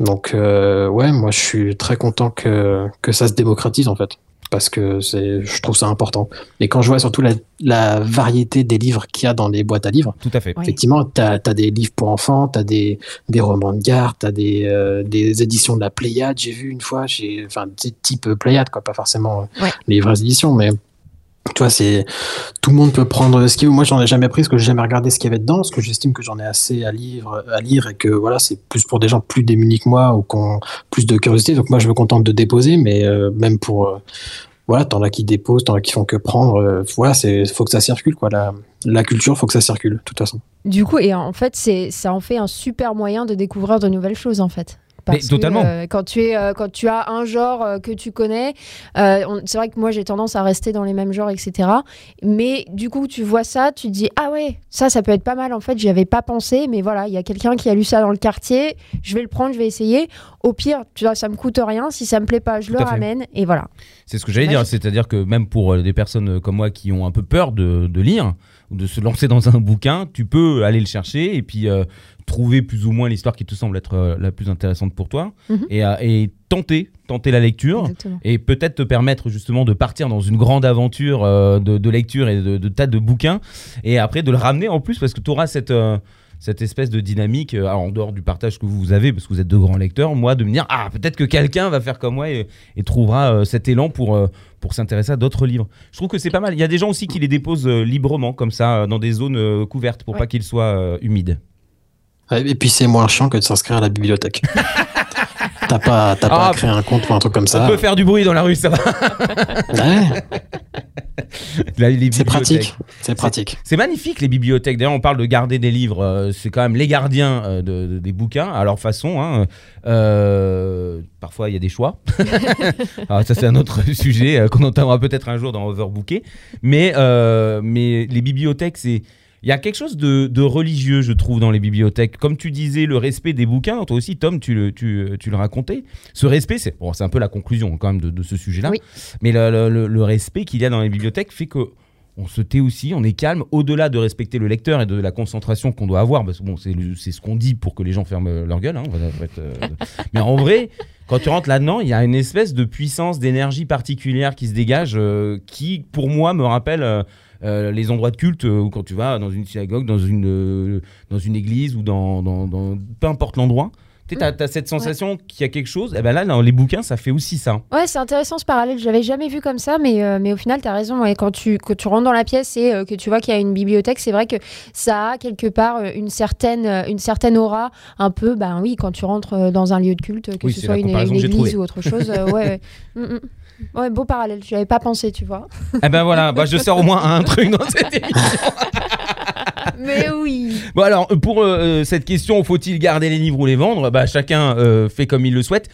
[SPEAKER 7] Donc, euh, ouais, moi, je suis très content que, que ça se démocratise, en fait. parce que c'est, je trouve ça important. Et quand je vois surtout la, la variété des livres qu'il y a dans les boîtes à livres,
[SPEAKER 5] Tout à fait.
[SPEAKER 6] Oui.
[SPEAKER 7] effectivement, tu as, des livres pour enfants, tu as des, des romans de gare, tu as des, euh, des éditions de la Pléiade, j'ai vu une fois, j'ai, enfin, type Pléiade, quoi, pas forcément euh,
[SPEAKER 6] Ouais.
[SPEAKER 7] les vraies éditions, mais tu vois, c'est tout le monde peut prendre ce qu'il veut. Moi, j'en ai jamais pris parce que j'ai jamais regardé ce qu'il y avait dedans, parce que j'estime que j'en ai assez à lire, à lire et que voilà, c'est plus pour des gens plus démunis que moi ou qui ont plus de curiosité. Donc moi, je me contente de déposer, mais euh, même pour euh, voilà, t'en as qui déposent, t'en as qui font que prendre. euh, voilà, c'est faut que ça circule quoi. La, la culture, faut que ça circule, de toute façon.
[SPEAKER 6] Du coup, et en fait, c'est ça en fait un super moyen de découvrir de nouvelles choses en fait. Parce
[SPEAKER 5] Mais
[SPEAKER 6] que,
[SPEAKER 5] totalement.
[SPEAKER 6] euh, quand tu es, euh, quand tu as un genre euh, que tu connais, on- c'est vrai que moi j'ai tendance à rester dans les mêmes genres, etc. Mais du coup, tu vois ça, tu te dis ah ouais, ça, ça peut être pas mal. En fait, j'y avais pas pensé, mais voilà, il y a quelqu'un qui a lu ça dans le quartier. Je vais le prendre, je vais essayer. Au pire, tu vois, ça me coûte rien. Si ça me plaît pas, je
[SPEAKER 5] Tout
[SPEAKER 6] le ramène et voilà.
[SPEAKER 5] C'est ce que j'allais dire, c'est-à-dire que même pour des personnes comme moi qui ont un peu peur de, de lire ou de se lancer dans un bouquin, tu peux aller le chercher et puis euh, trouver plus ou moins l'histoire qui te semble être euh, la plus intéressante pour toi
[SPEAKER 6] Mhm.
[SPEAKER 5] et, euh, et tenter, tenter la lecture
[SPEAKER 6] Exactement.
[SPEAKER 5] et peut-être te permettre justement de partir dans une grande aventure euh, de, de lecture et de, de tas de bouquins et après de le ramener en plus parce que tu auras cette, cette espèce de dynamique euh, alors, en dehors du partage que vous avez parce que vous êtes de grands lecteurs moi de me dire ah peut-être que quelqu'un va faire comme moi et, et trouvera euh, cet élan pour, euh, pour s'intéresser à d'autres livres je trouve que c'est pas mal il y a des gens aussi qui les déposent euh, librement comme ça dans des zones euh, couvertes pour
[SPEAKER 6] Ouais.
[SPEAKER 5] pas qu'ils soient euh, humides
[SPEAKER 7] Et puis c'est moins chiant que de s'inscrire à la bibliothèque. [LAUGHS] T'as pas, t'as pas
[SPEAKER 5] Ah,
[SPEAKER 7] à créer un compte ou un truc comme
[SPEAKER 5] on
[SPEAKER 7] ça.
[SPEAKER 5] peut faire du bruit dans la rue ça va
[SPEAKER 7] Ouais, c'est pratique. C'est pratique.
[SPEAKER 5] C'est magnifique les bibliothèques. D'ailleurs, on parle de garder des livres. euh, c'est quand même les gardiens euh, de, de- des bouquins à leur façon. hein. Euh, parfois, il y a des choix. Alors, [LAUGHS] ça, c'est un autre [LAUGHS] sujet qu'on entendra peut-être un jour dans Overbooké. Mais, euh, mais les bibliothèques, c'est. Il y a quelque chose de, de religieux, je trouve, dans les bibliothèques. Comme tu disais, le respect des bouquins, toi aussi, Tom, tu le, tu, tu le racontais. Ce respect, c'est bon, un peu la conclusion quand même de, de ce sujet-là.
[SPEAKER 6] Oui.
[SPEAKER 5] Mais le, le- le- le respect qu'il y a dans les bibliothèques fait que on se tait aussi, on est calme, au-delà de respecter le lecteur et de la concentration qu'on doit avoir, parce que bon, c'est ce qu'on dit pour que les gens ferment leur gueule. hein, on va- on va être, euh, [LAUGHS] mais en vrai, quand tu rentres là-dedans, il y a une espèce de puissance, d'énergie particulière qui se dégage, euh, qui, pour moi, me rappelle euh, euh, les endroits de culte euh, où quand tu vas dans une synagogue, dans une, euh, dans une église ou dans, dans- dans- peu importe l'endroit. Tu as, cette sensation qu'il y a quelque chose. Et ben là, dans les bouquins, ça fait aussi ça.
[SPEAKER 6] Ouais, c'est intéressant ce parallèle. Je l'avais jamais vu comme ça, mais, euh, mais au final, tu as raison. ouais. Quand, tu, quand tu rentres dans la pièce et euh, que tu vois qu'il y a une bibliothèque, c'est vrai que ça a quelque part une certaine, une certaine aura. Un peu, ben oui, quand tu rentres dans un lieu de culte, que
[SPEAKER 5] Oui,
[SPEAKER 6] ce soit une, église ou autre chose. ouais, ouais. [LAUGHS] Mm, mm. Ouais, beau parallèle. Je avais pas pensé, tu vois.
[SPEAKER 5] Eh ben voilà, bah, je sors au moins un truc dans cette [LAUGHS] émission.
[SPEAKER 6] mais oui.
[SPEAKER 5] Bon alors, pour euh, cette question, faut-il garder les livres ou les vendre? Bah, Chacun euh, fait comme il le souhaite.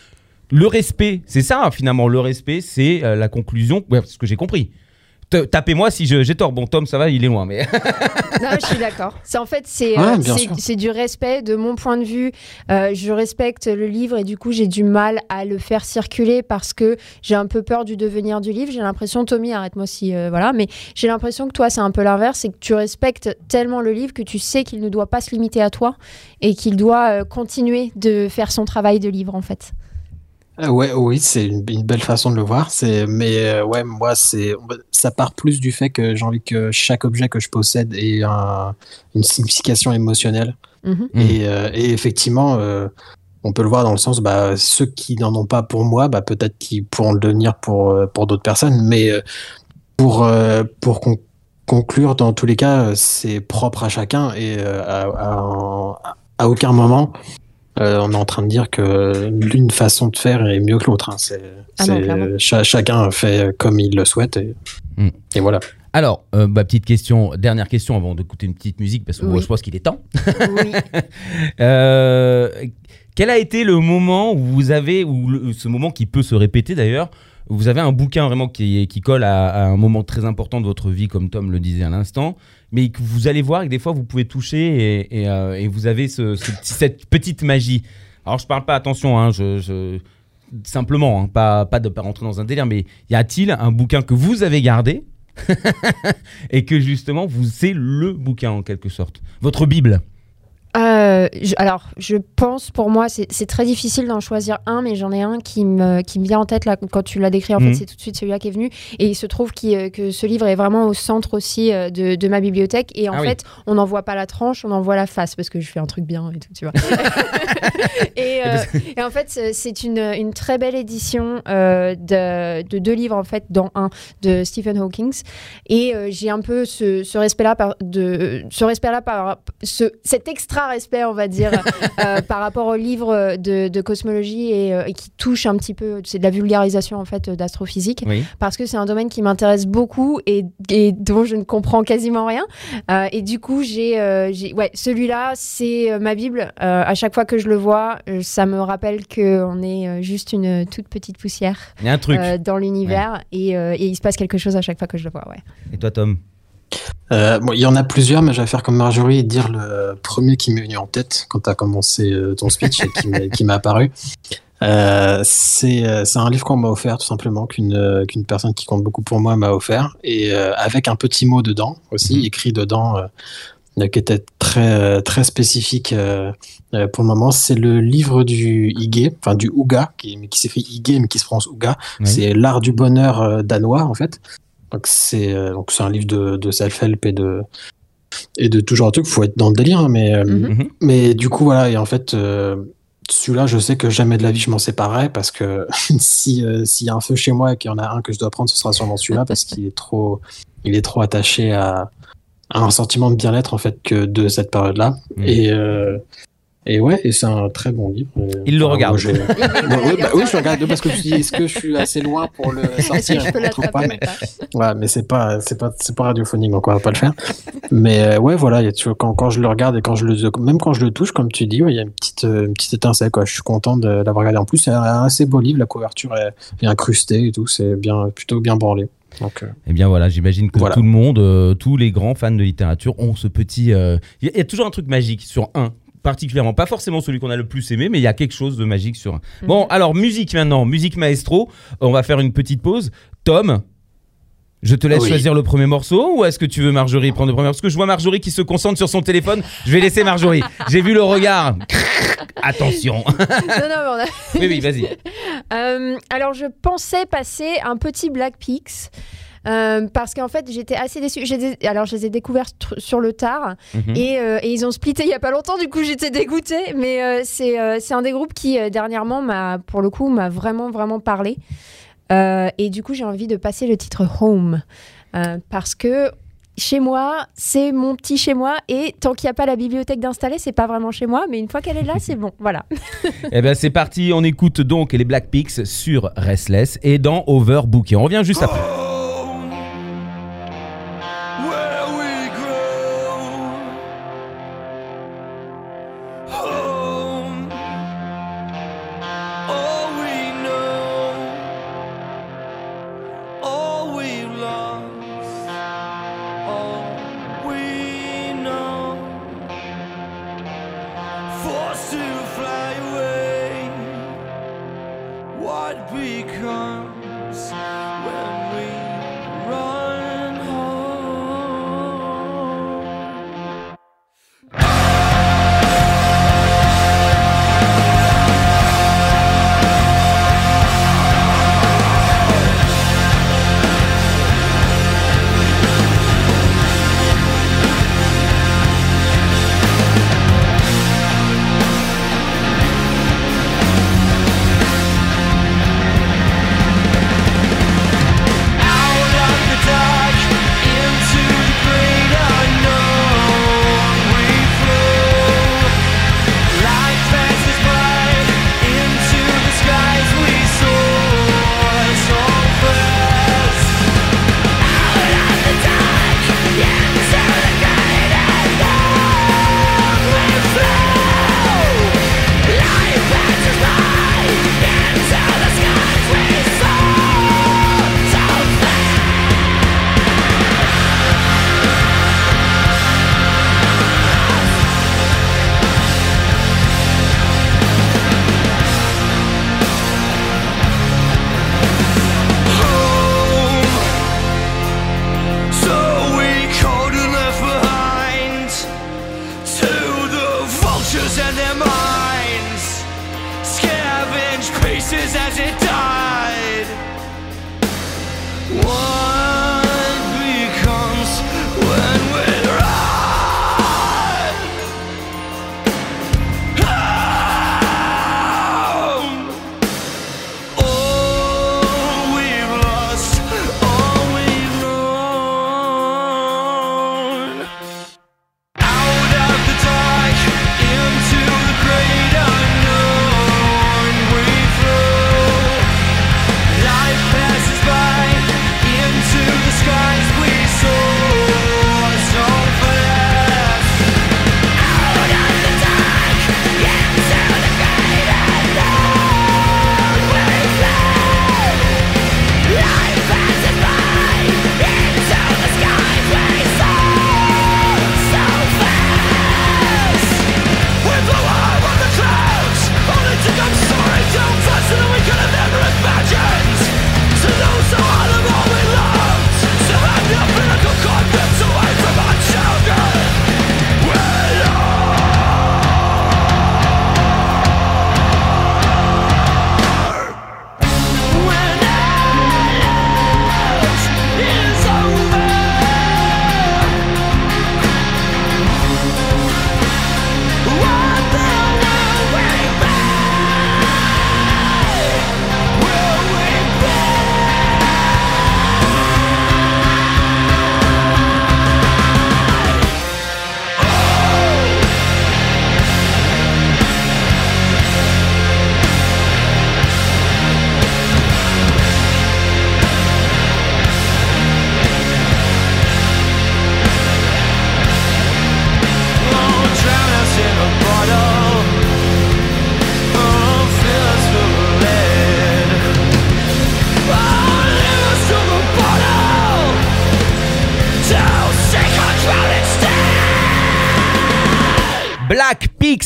[SPEAKER 5] Le respect, c'est ça finalement. Le respect, c'est euh, la conclusion. Ouais, ce que j'ai compris. Tapez-moi si je- j'ai tort. Bon, Tom, ça va, il est loin. Mais [LAUGHS]
[SPEAKER 6] Non, je suis d'accord. C'est en fait c'est
[SPEAKER 7] Ouais,
[SPEAKER 6] euh, c'est- du respect de mon point de vue. Euh, je respecte le livre et du coup j'ai du mal à le faire circuler parce que j'ai un peu peur du devenir du livre. J'ai l'impression, Tommy, arrête-moi si euh, voilà, mais j'ai l'impression que toi c'est un peu l'inverse, c'est que tu respectes tellement le livre que tu sais qu'il ne doit pas se limiter à toi et qu'il doit euh, continuer de faire son travail de livre en fait.
[SPEAKER 7] Euh, Ouais, oui, c'est une, une belle façon de le voir. C'est, mais euh, ouais, moi, c'est, ça part plus du fait que j'ai envie que chaque objet que je possède ait un- une signification émotionnelle.
[SPEAKER 6] Mhm.
[SPEAKER 5] Mm.
[SPEAKER 7] Et, euh, et effectivement, euh, on peut le voir dans le sens, bah, ceux qui n'en ont pas pour moi, bah, peut-être qu'ils pourront le devenir pour, pour d'autres personnes. Mais pour, pour con- conclure, dans tous les cas, c'est propre à chacun et à, à- à aucun moment. Euh, on est en train de dire que l'une façon de faire est mieux que l'autre. hein. C'est,
[SPEAKER 6] Ah
[SPEAKER 7] chacun fait comme il le souhaite et,
[SPEAKER 5] Mm.
[SPEAKER 7] et voilà.
[SPEAKER 5] alors, euh, bah, petite question, dernière question avant d'écouter une petite musique parce que
[SPEAKER 6] Oui.
[SPEAKER 5] moi, je pense qu'il est temps.
[SPEAKER 6] Oui. [LAUGHS]
[SPEAKER 5] Euh, quel a été le moment où vous avez, ou le- ce moment qui peut se répéter d'ailleurs, où vous avez un bouquin vraiment qui, qui colle à, à un moment très important de votre vie, comme Tom le disait à l'instant, mais que vous allez voir que des fois vous pouvez toucher et, euh, vous avez cette petite magie. Alors je parle pas, attention, hein, simplement, hein, pas, pas de pas rentrer dans un délire, mais y a-t-il un bouquin que vous avez gardé [LAUGHS] et que justement vous c'est le bouquin en quelque sorte, votre Bible
[SPEAKER 6] Euh, je- alors, je pense pour moi, c'est très difficile d'en choisir un, mais j'en ai un qui me, qui me vient en tête là, quand tu l'as décrit. En
[SPEAKER 5] Mhm.
[SPEAKER 6] fait, c'est tout de suite celui-là qui est venu. Et il se trouve euh, que ce livre est vraiment au centre aussi euh, de, de ma bibliothèque. Et en
[SPEAKER 5] Ah oui.
[SPEAKER 6] fait, on n'en voit pas la tranche, on en voit la face parce que je fais un truc bien et tout, tu vois. [LAUGHS] et, euh, et en fait, c'est- une, une très belle édition euh, de, de deux livres en fait, dans un de Stephen Hawking. Et j'ai un peu ce, ce respect-là par de ce respect-là par ce, cet extra respect, on va dire, [LAUGHS] euh, par rapport au livre de, de cosmologie et, euh, et qui touche un petit peu, c'est de la vulgarisation en fait d'astrophysique,
[SPEAKER 5] Oui.
[SPEAKER 6] parce que c'est un domaine qui m'intéresse beaucoup et, et dont je ne comprends quasiment rien. Euh, et du coup, j'ai, ouais, celui-là, c'est ma bible. À chaque fois que je le vois, ça me rappelle que on est juste une toute petite poussière
[SPEAKER 5] Il y a un truc.
[SPEAKER 6] dans l'univers et, et il se passe quelque chose à chaque fois que je le vois. Ouais.
[SPEAKER 5] Et toi, Tom?
[SPEAKER 7] Euh, bon, il y en a plusieurs, mais je vais faire comme Marjorie et dire le premier qui m'est venu en tête quand tu as commencé euh, ton speech et qui m'est- apparu. Euh, c'est un livre qu'on m'a offert tout simplement qu'une personne qui compte beaucoup pour moi m'a offert et euh, avec un petit mot dedans aussi
[SPEAKER 5] Mhm.
[SPEAKER 7] écrit dedans qui était très très spécifique pour le moment c'est le livre du Ige enfin du Ouga qui, qui s'écrit Ige mais qui se prononce Ouga
[SPEAKER 5] Oui.
[SPEAKER 7] c'est l'art du bonheur danois en fait donc c'est euh, donc c'est un livre de, de self-help et de et de toujours un truc faut être dans le délire hein, mais euh,
[SPEAKER 6] Mhm.
[SPEAKER 5] Mhm.
[SPEAKER 7] mais du coup voilà et en fait euh, celui-là je sais que jamais de la vie je m'en séparerai parce que [LAUGHS] si euh, s'il y a un feu chez moi et qu'il y en a un que je dois prendre ce sera sûrement celui-là parce qu'il est trop il est trop attaché à, à un sentiment de bien-être en fait que de cette période-là
[SPEAKER 5] Mhm.
[SPEAKER 7] et euh, et ouais et c'est un très bon livre
[SPEAKER 5] Il le regarde.
[SPEAKER 7] moi, je- [LAUGHS] Bon, oui, bah oui, je le regarde parce que je dit, est-ce que je suis assez loin pour le sortir?
[SPEAKER 6] je
[SPEAKER 7] Je trouve pas, mais- Ouais, mais c'est pas, c'est pas, c'est pas radiophonique, donc on va pas le faire. Mais euh, ouais, voilà, il y a- tu vois, quand, quand je le regarde et quand je le, même quand je le touche, comme tu dis, ouais, il y a une petite, euh, une petite étincelle, quoi. Je suis content de l'avoir regardé. En plus, c'est un assez beau livre, la couverture est, est incrustée et tout, c'est bien, plutôt bien branlé. Donc, euh,
[SPEAKER 5] Eh bien voilà, j'imagine que
[SPEAKER 7] Voilà.
[SPEAKER 5] tout le monde, euh, tous les grands fans de littérature ont ce petit... euh, y, il y a toujours un truc magique sur un particulièrement, pas forcément celui qu'on a le plus aimé, mais il y a quelque chose de magique sur un. Bon, alors musique maintenant, musique maestro, on va faire une petite pause. Tom, je te laisse
[SPEAKER 7] Oui.
[SPEAKER 5] choisir le premier morceau ou est-ce que tu veux Marjorie prendre le premier Parce que je vois Marjorie qui se concentre sur son téléphone, je vais laisser Marjorie. [LAUGHS] J'ai vu le regard. Attention. [LAUGHS]
[SPEAKER 6] non, non, mais on a-
[SPEAKER 5] oui, oui, vas-y. [LAUGHS]
[SPEAKER 6] Euh, alors, je pensais passer un petit Black Peaks. Euh, parce qu'en fait, j'étais assez déçue. Des- Alors, je les ai découverts tr- sur le tard
[SPEAKER 5] Mhm.
[SPEAKER 6] et, euh, et ils ont splitté il y a pas longtemps. Du coup, j'étais dégoûtée. Mais euh, c'est euh, c'est un des groupes qui, euh, dernièrement, m'a, pour le coup, m'a vraiment, vraiment parlé. Euh, et du coup, j'ai envie de passer le titre Home. Euh, parce que chez moi, c'est mon petit chez moi. Et tant qu'il n'y a pas la bibliothèque d'installer, c'est pas vraiment chez moi. Mais une fois qu'elle est là, c'est bon. Voilà. [LAUGHS]
[SPEAKER 5] Eh bien, c'est parti. On écoute donc les Black Peaks sur Restless et dans Overbooké. On revient juste après.
[SPEAKER 3] Where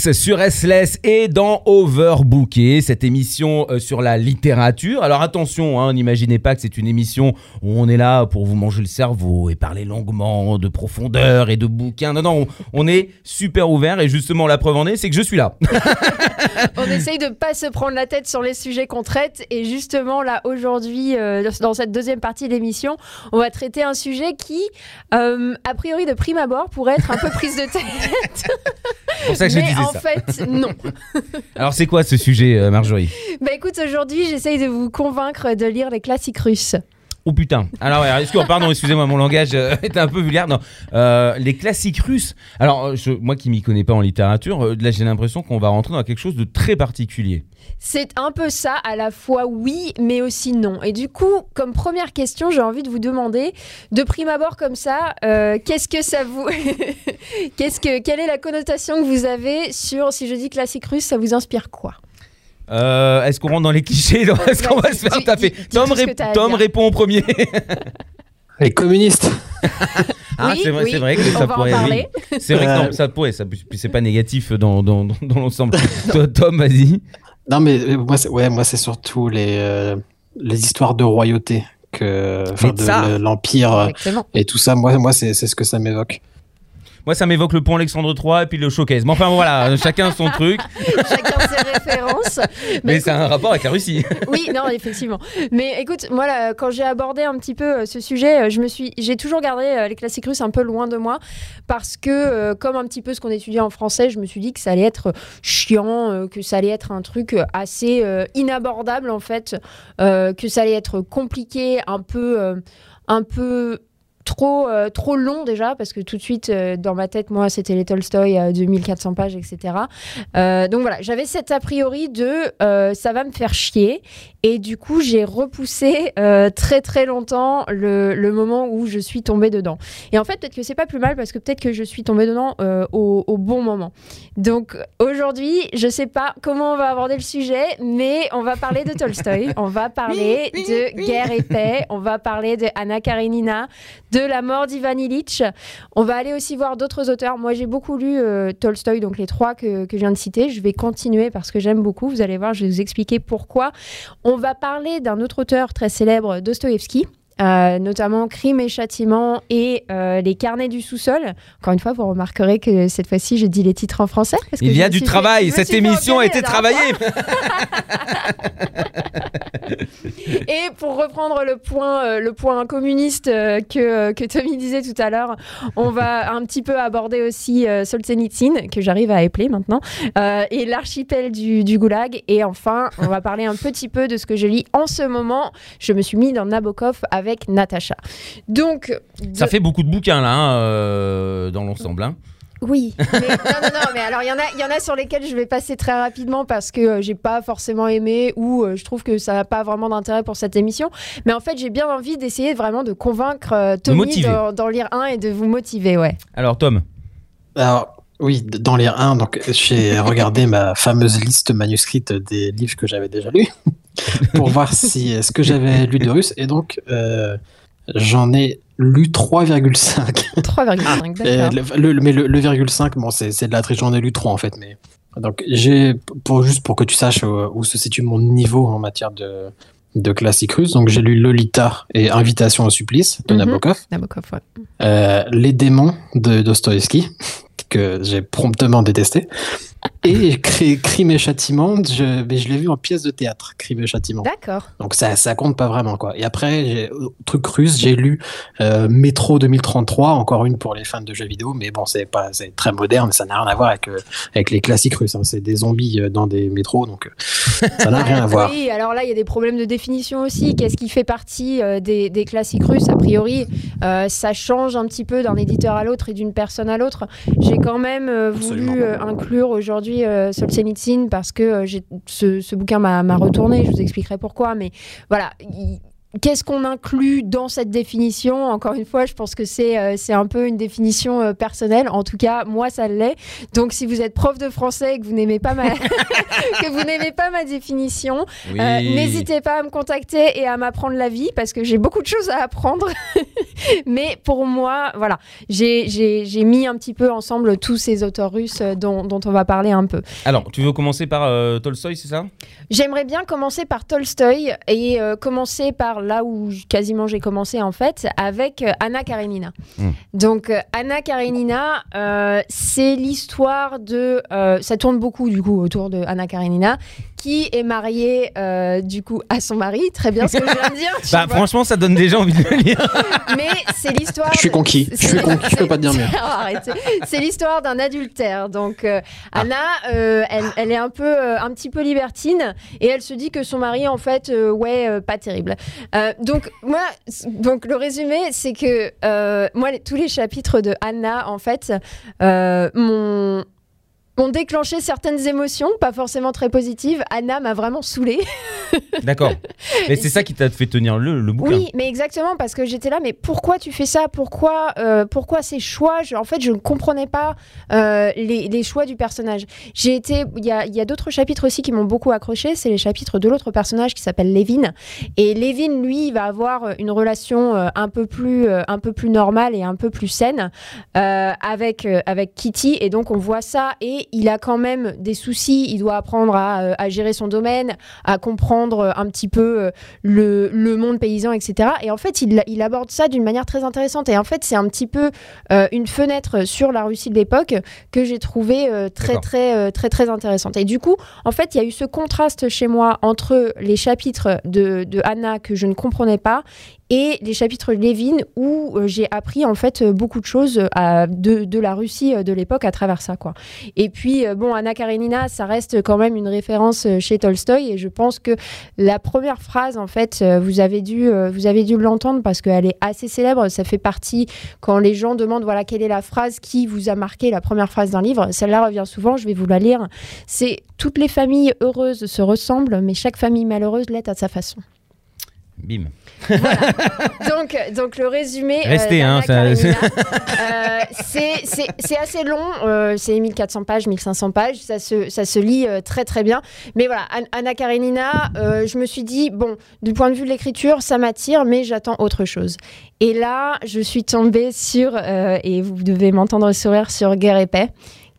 [SPEAKER 5] Sur SLS et dans Overbooké, cette émission euh, sur la littérature. Alors attention, hein, n'imaginez pas que c'est une émission où on est là pour vous manger le cerveau et parler longuement de profondeur et de bouquins. Non, non, on, on est super ouvert et justement la preuve en est, c'est que je suis là. [LAUGHS]
[SPEAKER 6] On essaye de pas se prendre la tête sur les sujets qu'on traite et justement là aujourd'hui euh, dans cette deuxième partie de l'émission, on va traiter un sujet qui euh, a priori de prime abord pourrait être un peu prise de tête.
[SPEAKER 5] C'est pour ça que je disais
[SPEAKER 6] en
[SPEAKER 5] ça.
[SPEAKER 6] fait, [LAUGHS] non.
[SPEAKER 5] Alors c'est quoi ce sujet, euh, Marjorie?
[SPEAKER 6] Bah écoute, aujourd'hui, j'essaye de vous convaincre de lire les classiques russes.
[SPEAKER 5] Oh putain. Alors, ouais, excuse- pardon, excusez-moi, mon langage euh, [LAUGHS] est un peu vulgaire. Non, Euh, les classiques russes. Alors, euh, moi qui m'y connais pas en littérature, là j'ai l'impression qu'on va rentrer dans quelque chose de très particulier.
[SPEAKER 6] C'est un peu ça, à la fois oui, mais aussi non. Et du coup, comme première question, j'ai envie de vous demander, de prime abord comme ça, qu'est-ce que ça vous, [LAUGHS] qu'est-ce que, quelle est la connotation que vous avez sur, si je dis classique russe, ça vous inspire quoi?
[SPEAKER 5] Euh, Est-ce qu'on rentre dans les clichés Est-ce qu'on va se faire
[SPEAKER 6] dis-
[SPEAKER 5] taper
[SPEAKER 6] dis- dis
[SPEAKER 5] Tom, répond en premier. [LAUGHS]
[SPEAKER 7] Les communistes.
[SPEAKER 5] Ah,
[SPEAKER 6] Oui,
[SPEAKER 5] c'est vrai,
[SPEAKER 6] oui,
[SPEAKER 5] c'est vrai que
[SPEAKER 6] on
[SPEAKER 5] ça pourrait. oui. C'est vrai que non, ça pourrait. Ça, puis c'est pas négatif dans, dans, dans, dans l'ensemble. [LAUGHS] Toi, Tom, vas-y.
[SPEAKER 7] Non, mais euh, moi, c'est, ouais, moi, c'est surtout les, euh, les histoires de royauté, que, enfin, de l'empire et tout ça. Moi, moi c'est, c'est ce que ça m'évoque.
[SPEAKER 5] Moi, ça m'évoque le pont Alexandre III et puis le showcase. Mais enfin, voilà, [LAUGHS] chacun son truc.
[SPEAKER 6] Chacun ses références.
[SPEAKER 5] Mais
[SPEAKER 6] Mais
[SPEAKER 5] c'est un rapport avec la Russie.
[SPEAKER 6] Oui, non, effectivement. Mais écoute, moi, là, quand j'ai abordé un petit peu euh, ce sujet, euh, je me suis, j'ai toujours gardé euh, les classiques russes un peu loin de moi parce que, comme un petit peu ce qu'on étudiait en français, je me suis dit que ça allait être chiant, que ça allait être un truc assez inabordable en fait, que ça allait être compliqué, un peu, un peu trop euh, trop long déjà parce que tout de suite euh, dans ma tête moi c'était les Tolstoy à 2400 pages etc Euh, donc voilà j'avais cet a priori de ça va me faire chier. Et du coup j'ai repoussé très très longtemps le, le moment où je suis tombée dedans. Et en fait peut-être que c'est pas plus mal parce que peut-être que je suis tombée dedans au, au bon moment. Donc aujourd'hui je sais pas comment on va aborder le sujet mais on va parler de Tolstoy. On va [LAUGHS] parler de guerre et paix. On va parler de Anna Karenina de la mort d'Ivan Illich. On va aller aussi voir d'autres auteurs. Moi, j'ai beaucoup lu euh, Tolstoy, donc les trois que, que je viens de citer. Je vais continuer parce que j'aime beaucoup. Vous allez voir, je vais vous expliquer pourquoi. On va parler d'un autre auteur très célèbre, Dostoïevski. Euh, notamment Crime et Châtiment et euh, Les Carnets du sous-sol. Encore une fois, vous remarquerez que cette fois-ci, je dis les titres en français. parce que
[SPEAKER 5] Il y a du
[SPEAKER 6] fait-
[SPEAKER 5] travail. Cette émission a été travaillée. [LAUGHS]
[SPEAKER 6] Et pour reprendre le point, euh, le point communiste que, que Tommy disait tout à l'heure, on va [LAUGHS] un petit peu aborder aussi Solzhenitsyn, que j'arrive à appeler maintenant, et l'archipel du, du Goulag. Et enfin, on va parler un petit peu de ce que je lis en ce moment. Je me suis mis dans Nabokov avec Natacha. Donc,
[SPEAKER 5] Ça fait beaucoup de bouquins là, hein, euh, dans l'ensemble. hein.
[SPEAKER 6] oui, mais, non, non, non, mais alors il y en a, il y en a sur lesquels je vais passer très rapidement parce que euh, j'ai pas forcément aimé ou euh, je trouve que ça n'a pas vraiment d'intérêt pour cette émission. Mais en fait, j'ai bien envie d'essayer vraiment de convaincre euh, Tommy d'en d'en lire un et de vous motiver, ouais.
[SPEAKER 5] Alors, Tom.
[SPEAKER 7] Alors, oui, d- dans les 1, donc j'ai regardé ma fameuse liste manuscrite des livres que j'avais déjà lus pour voir si euh, ce que j'avais lu de russe. Et donc, euh, j'en ai lu 3,5.
[SPEAKER 6] 3,5,
[SPEAKER 7] Et
[SPEAKER 6] d'accord.
[SPEAKER 7] le, le- mais le, le virgule 5, bon, c'est de la triche, j'en ai lu 3 en fait. Mais... Donc, j'ai, pour, juste pour que tu saches où, où se situe mon niveau en matière de, de classique russe, donc j'ai lu Lolita et Invitation au supplice de
[SPEAKER 6] Mhm.
[SPEAKER 7] Nabokov.
[SPEAKER 6] Nabokov, ouais.
[SPEAKER 7] Euh, Les démons de Dostoïevski, que j'ai promptement détesté. Et Cri- Crime et Châtiment, je, mais je l'ai vu en pièce de théâtre, Crime et Châtiment.
[SPEAKER 6] D'accord.
[SPEAKER 7] Donc ça, ça compte pas vraiment, quoi. Et après, j'ai- euh, truc russe, j'ai lu euh, Métro 2033, encore une pour les fans de jeux vidéo, mais bon, c'est pas, c'est très moderne, ça n'a rien à voir avec, euh, avec les classiques russes. hein. C'est des zombies euh, dans des métros, donc euh, ça n'a rien à [LAUGHS] voir.
[SPEAKER 6] Oui, alors là, il y a des problèmes de définition aussi. Qu'est-ce qui fait partie euh, des, des classiques russes A priori, euh, ça change un petit peu d'un éditeur à l'autre et d'une personne à l'autre. J'ai quand même euh, voulu euh, inclure aujourd'hui euh, Solzhenitsyn parce que euh, ce, bouquin m'a retourné. Je vous expliquerai pourquoi. Mais voilà. il- Qu'est-ce qu'on inclut dans cette définition? Encore une fois, je pense que c'est euh, c'est un peu une définition euh, personnelle. En tout cas, moi, ça l'est. Donc, si vous êtes prof de français et que vous n'aimez pas ma [LAUGHS] que vous n'aimez pas ma définition,
[SPEAKER 5] Oui.
[SPEAKER 6] euh, n'hésitez pas à me contacter et à m'apprendre la vie parce que j'ai beaucoup de choses à apprendre. [LAUGHS] Mais pour moi, voilà, j'ai mis un petit peu ensemble tous ces auteurs russes dont, dont on va parler un peu.
[SPEAKER 5] Alors, tu veux commencer par Tolstoï, c'est ça?
[SPEAKER 6] J'aimerais bien commencer par Tolstoï et commencer par là où quasiment j'ai commencé en fait, avec euh, Anna Karenina.
[SPEAKER 5] Mm.
[SPEAKER 6] Donc euh, Anna Karenina, euh, c'est l'histoire de... euh, ça tourne beaucoup du coup autour de Anna Karenina, qui est mariée euh, du coup à son mari. Très bien ce que je viens de dire. [LAUGHS]
[SPEAKER 5] Bah, franchement, ça donne déjà envie de le lire. [LAUGHS]
[SPEAKER 6] Mais c'est l'histoire...
[SPEAKER 7] Je suis conquis. Je suis conquis, je peux pas te dire mieux. [LAUGHS]
[SPEAKER 6] C'est l'histoire d'un adultère. Donc euh,
[SPEAKER 5] Ah.
[SPEAKER 6] Anna, euh, elle, elle est un peu, euh, un petit peu libertine et elle se dit que son mari, en fait, euh, ouais, euh, pas terrible. Euh, donc moi, donc le résumé, c'est que euh, moi, les- tous les chapitres de Anna, en fait, euh, m'ont déclenché certaines émotions, pas forcément très positives. Anna m'a vraiment saoulée. [LAUGHS]
[SPEAKER 5] D'accord. Mais c'est ça qui t'a fait tenir le, le bouquin.
[SPEAKER 6] Oui, mais exactement, parce que j'étais là, mais pourquoi tu fais ça? Pourquoi, euh, pourquoi ces choix? Je- En fait, je ne comprenais pas euh, les, les choix du personnage. J'ai été, il y a, il y a d'autres chapitres aussi qui m'ont beaucoup accroché. C'est les chapitres de l'autre personnage qui s'appelle Levin. Et Levin, lui, il va avoir une relation euh, un peu plus, euh, un peu plus normale et un peu plus saine euh, avec euh, avec Kitty. Et donc on voit ça. Et il a quand même des soucis. Il doit apprendre à, euh, à gérer son domaine, à comprendre euh, un petit peu euh, le, le monde paysan, etc. Et en fait, il, il aborde ça d'une manière très intéressante. Et en fait, c'est un petit peu euh, une fenêtre sur la Russie de l'époque que j'ai trouvé euh, très, très, euh, très, très intéressante. Et du coup, en fait, il y a eu ce contraste chez moi entre les chapitres de, de Anna que je ne comprenais pas et les chapitres de Lévin où euh, j'ai appris en fait euh, beaucoup de choses euh, de, de la Russie de l'époque à travers ça quoi. Et puis bon Anna Karenina ça reste quand même une référence chez Tolstoï et je pense que la première phrase en fait vous avez dû vous avez dû l'entendre parce qu'elle est assez célèbre. Ça fait partie quand les gens demandent voilà quelle est la phrase qui vous a marqué la première phrase d'un livre. Celle-là revient souvent je vais vous la lire. C'est toutes les familles heureuses se ressemblent mais chaque famille malheureuse l'est à sa façon
[SPEAKER 5] Bim. [LAUGHS]
[SPEAKER 6] donc, donc le résumé.
[SPEAKER 5] Restez,
[SPEAKER 6] d'Anna
[SPEAKER 5] hein, ça- [LAUGHS]
[SPEAKER 6] euh, c'est- assez long, euh, c'est 1400 pages, 1500 pages, ça se, ça se lit euh, très très bien. Mais voilà, An- Anna Karenina, euh, je me suis dit, bon, du point de vue de l'écriture, ça m'attire, mais j'attends autre chose. Et là, je suis tombée sur, euh, et vous devez m'entendre sourire, sur Guerre et Paix,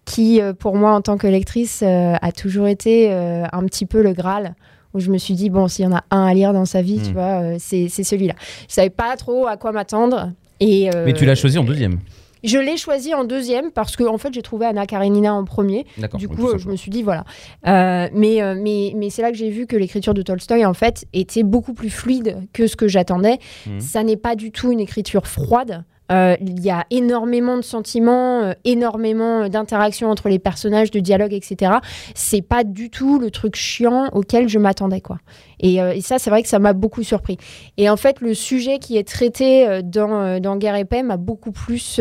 [SPEAKER 6] qui, euh, pour moi, en tant que lectrice, euh, a toujours été euh, un petit peu le Graal où je me suis dit, bon, s'il y en a un à lire dans sa vie,
[SPEAKER 5] Hmm.
[SPEAKER 6] tu vois, euh, c'est celui-là. Je savais pas trop à quoi m'attendre. Et, euh,
[SPEAKER 5] Mais tu l'as choisi en deuxième.
[SPEAKER 6] Je l'ai choisi en deuxième parce que en fait j'ai trouvé Anna Karenina en premier. Du coup, euh, je me suis dit voilà. Euh, mais mais mais c'est là que j'ai vu que l'écriture de Tolstoï en fait était beaucoup plus fluide que ce que j'attendais.
[SPEAKER 5] Mhm.
[SPEAKER 6] Ça n'est pas du tout une écriture froide. Euh, il y a énormément de sentiments, euh, énormément d'interactions entre les personnages, de dialogues, etc. C'est pas du tout le truc chiant auquel je m'attendais, quoi. Et, euh, et ça, c'est vrai que ça m'a beaucoup surpris. Et en fait, le sujet qui est traité dans, dans Guerre et Paix m'a beaucoup plus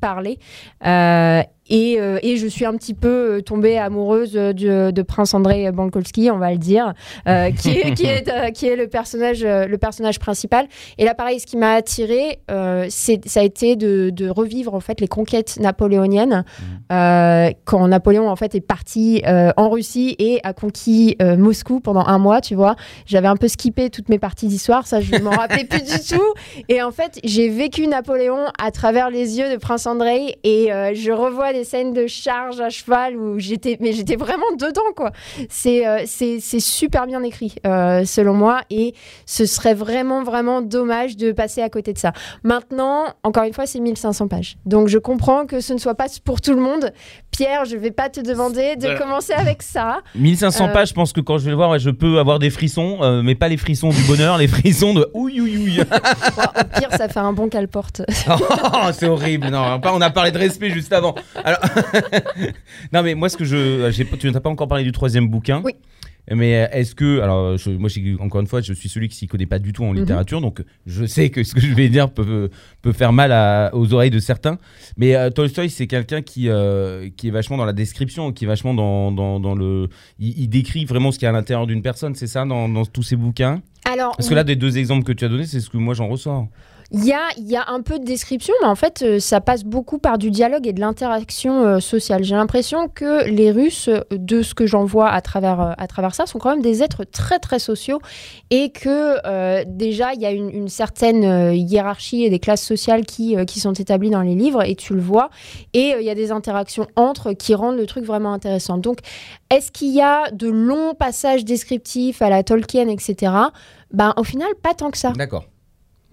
[SPEAKER 6] parlé. Euh, et, euh, et je suis un petit peu euh, tombée amoureuse euh, de, de Prince André Bankolski, on va le dire, euh, qui, est, qui, est, euh, qui est le personnage, le personnage principal. Et là, pareil, ce qui m'a attiré, c'est, ça a été de, de revivre en fait les conquêtes napoléoniennes euh, quand Napoléon en fait est parti en Russie et a conquis Moscou pendant un mois. Tu vois, j'avais un peu skippé toutes mes parties d'histoire, ça je m'en rappelais plus du tout. Et en fait, j'ai vécu Napoléon à travers les yeux de Prince André et je revois scènes de charge à cheval où j'étais, mais j'étais vraiment dedans quoi. C'est euh, super bien écrit euh, selon moi et ce serait vraiment vraiment dommage de passer à côté de ça. Maintenant, encore une fois, c'est 1500 pages. Donc je comprends que ce ne soit pas pour tout le monde. Pierre, je vais pas te demander de commencer avec ça.
[SPEAKER 5] 1500
[SPEAKER 6] Euh,
[SPEAKER 5] pages, je pense que quand je vais le voir, ouais, je peux avoir des frissons, euh, mais pas les frissons du bonheur, les frissons de ouïe ouïe [LAUGHS]
[SPEAKER 6] au pire, ça fait un bon calporte. [LAUGHS]
[SPEAKER 5] Oh, c'est horrible. Non, on a parlé de respect juste avant. Alors... [LAUGHS] non, mais moi, ce que je. pas- Tu n'as pas encore parlé du troisième bouquin.
[SPEAKER 6] Oui.
[SPEAKER 5] Mais euh, est-ce que, alors je- moi encore une fois, je suis celui qui s'y connaît pas du tout en littérature, donc je sais que ce que je vais dire peut, peut faire mal à- aux oreilles de certains. Mais euh, Tolstoï, c'est quelqu'un qui, euh, qui est vachement dans la description, qui est vachement dans, dans, dans le. Il, il décrit vraiment ce qu'il y a à l'intérieur d'une personne, c'est ça, dans, dans tous ses bouquins?
[SPEAKER 6] Alors,
[SPEAKER 5] Parce que là, des deux exemples que tu as donnés, c'est ce que moi j'en ressors.
[SPEAKER 6] Il y a, un peu de description, mais en fait, euh, ça passe beaucoup par du dialogue et de l'interaction euh, sociale. J'ai l'impression que les Russes, euh, de ce que j'en vois à travers, ça, sont quand même des êtres très, très sociaux et que déjà, il y a une, certaine hiérarchie et des classes sociales qui, sont établies dans les livres et tu le vois. Et il y a des interactions entre qui rendent le truc vraiment intéressant. Donc, est-ce qu'il y a de longs passages descriptifs à la Tolkien, etc. Ben, au final, pas tant que ça.
[SPEAKER 5] D'accord.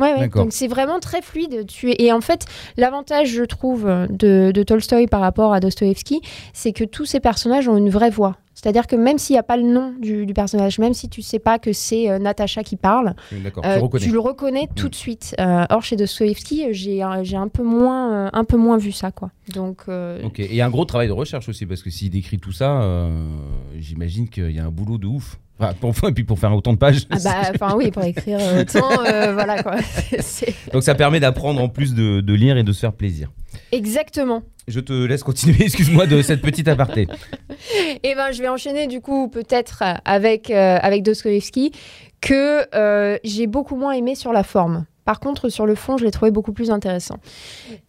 [SPEAKER 6] Ouais. Donc c'est vraiment très fluide. Tu. Et en fait, l'avantage, je trouve, de, de Tolstoï par rapport à Dostoïevski, c'est que tous ces personnages ont une vraie voix. C'est-à-dire que même s'il n'y a pas le nom du, du personnage, même si tu sais pas que c'est euh, Natacha qui parle, euh,
[SPEAKER 5] tu
[SPEAKER 6] le reconnais tout de suite. Euh, or, chez Dostoïevski, j'ai un, j'ai un, peu moins, euh, un peu moins vu ça. quoi. Donc.
[SPEAKER 5] Et un gros travail de recherche aussi, parce que s'il décrit tout ça, j'imagine qu'il y a un boulot de ouf. Enfin, pour, et puis pour faire autant de pages.
[SPEAKER 6] ah bah, enfin oui, pour écrire euh, autant, euh, voilà quoi. [LAUGHS]
[SPEAKER 5] Donc ça permet d'apprendre en plus de, de lire et de se faire plaisir.
[SPEAKER 6] Exactement.
[SPEAKER 5] Je te laisse continuer, [LAUGHS] excuse-moi de cette petite aparté. [LAUGHS]
[SPEAKER 6] Et ben, je vais enchaîner du coup peut-être avec, euh, avec Dostoevsky que euh, j'ai beaucoup moins aimé sur la forme. Par contre, sur le fond, je l'ai trouvé beaucoup plus intéressant.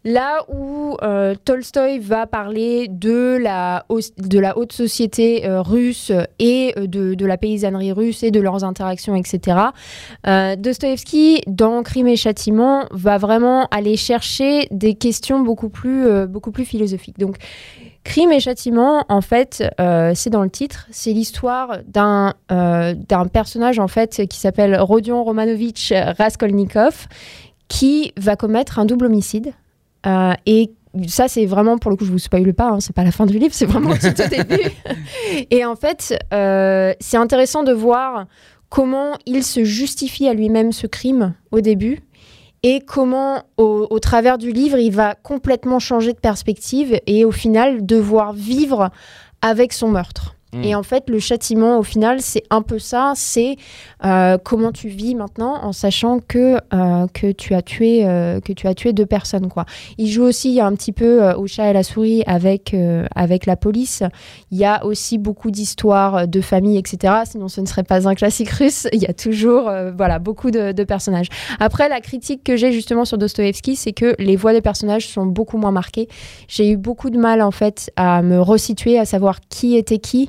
[SPEAKER 6] Là où euh, Tolstoï va parler de la, de la haute société euh, russe et euh, de, de la paysannerie russe et de leurs interactions, etc., euh, Dostoïevski, dans Crime et Châtiment, va vraiment aller chercher des questions beaucoup plus, beaucoup plus philosophiques. Donc, Crime et châtiment, en fait, euh, c'est dans le titre, c'est l'histoire d'un euh, d'un personnage en fait qui s'appelle Rodion Romanovitch Raskolnikov, qui va commettre un double homicide. Euh, et ça, c'est vraiment, pour le coup, je vous spoile pas, hein, c'est pas la fin du livre, c'est vraiment tout au début. [LAUGHS] et en fait, c'est intéressant de voir comment il se justifie à lui-même ce crime au début et comment, au, travers du livre, il va complètement changer de perspective et au final devoir vivre avec son meurtre.
[SPEAKER 5] Mm.
[SPEAKER 6] Et en fait, le châtiment, au final, c'est un peu ça. C'est euh, comment tu vis maintenant en sachant que, euh, que, tu as tué, euh, que tu as tué deux personnes. Quoi. Il joue aussi un petit peu euh, au chat et la souris avec, euh, avec la police. Il y a aussi beaucoup d'histoires de famille, etc. Sinon, ce ne serait pas un classique russe. [LAUGHS] Il y a toujours euh, voilà, beaucoup de, de personnages. Après, la critique que j'ai justement sur Dostoevsky, c'est que les voix des personnages sont beaucoup moins marquées. J'ai eu beaucoup de mal en fait à me resituer, à savoir qui était qui,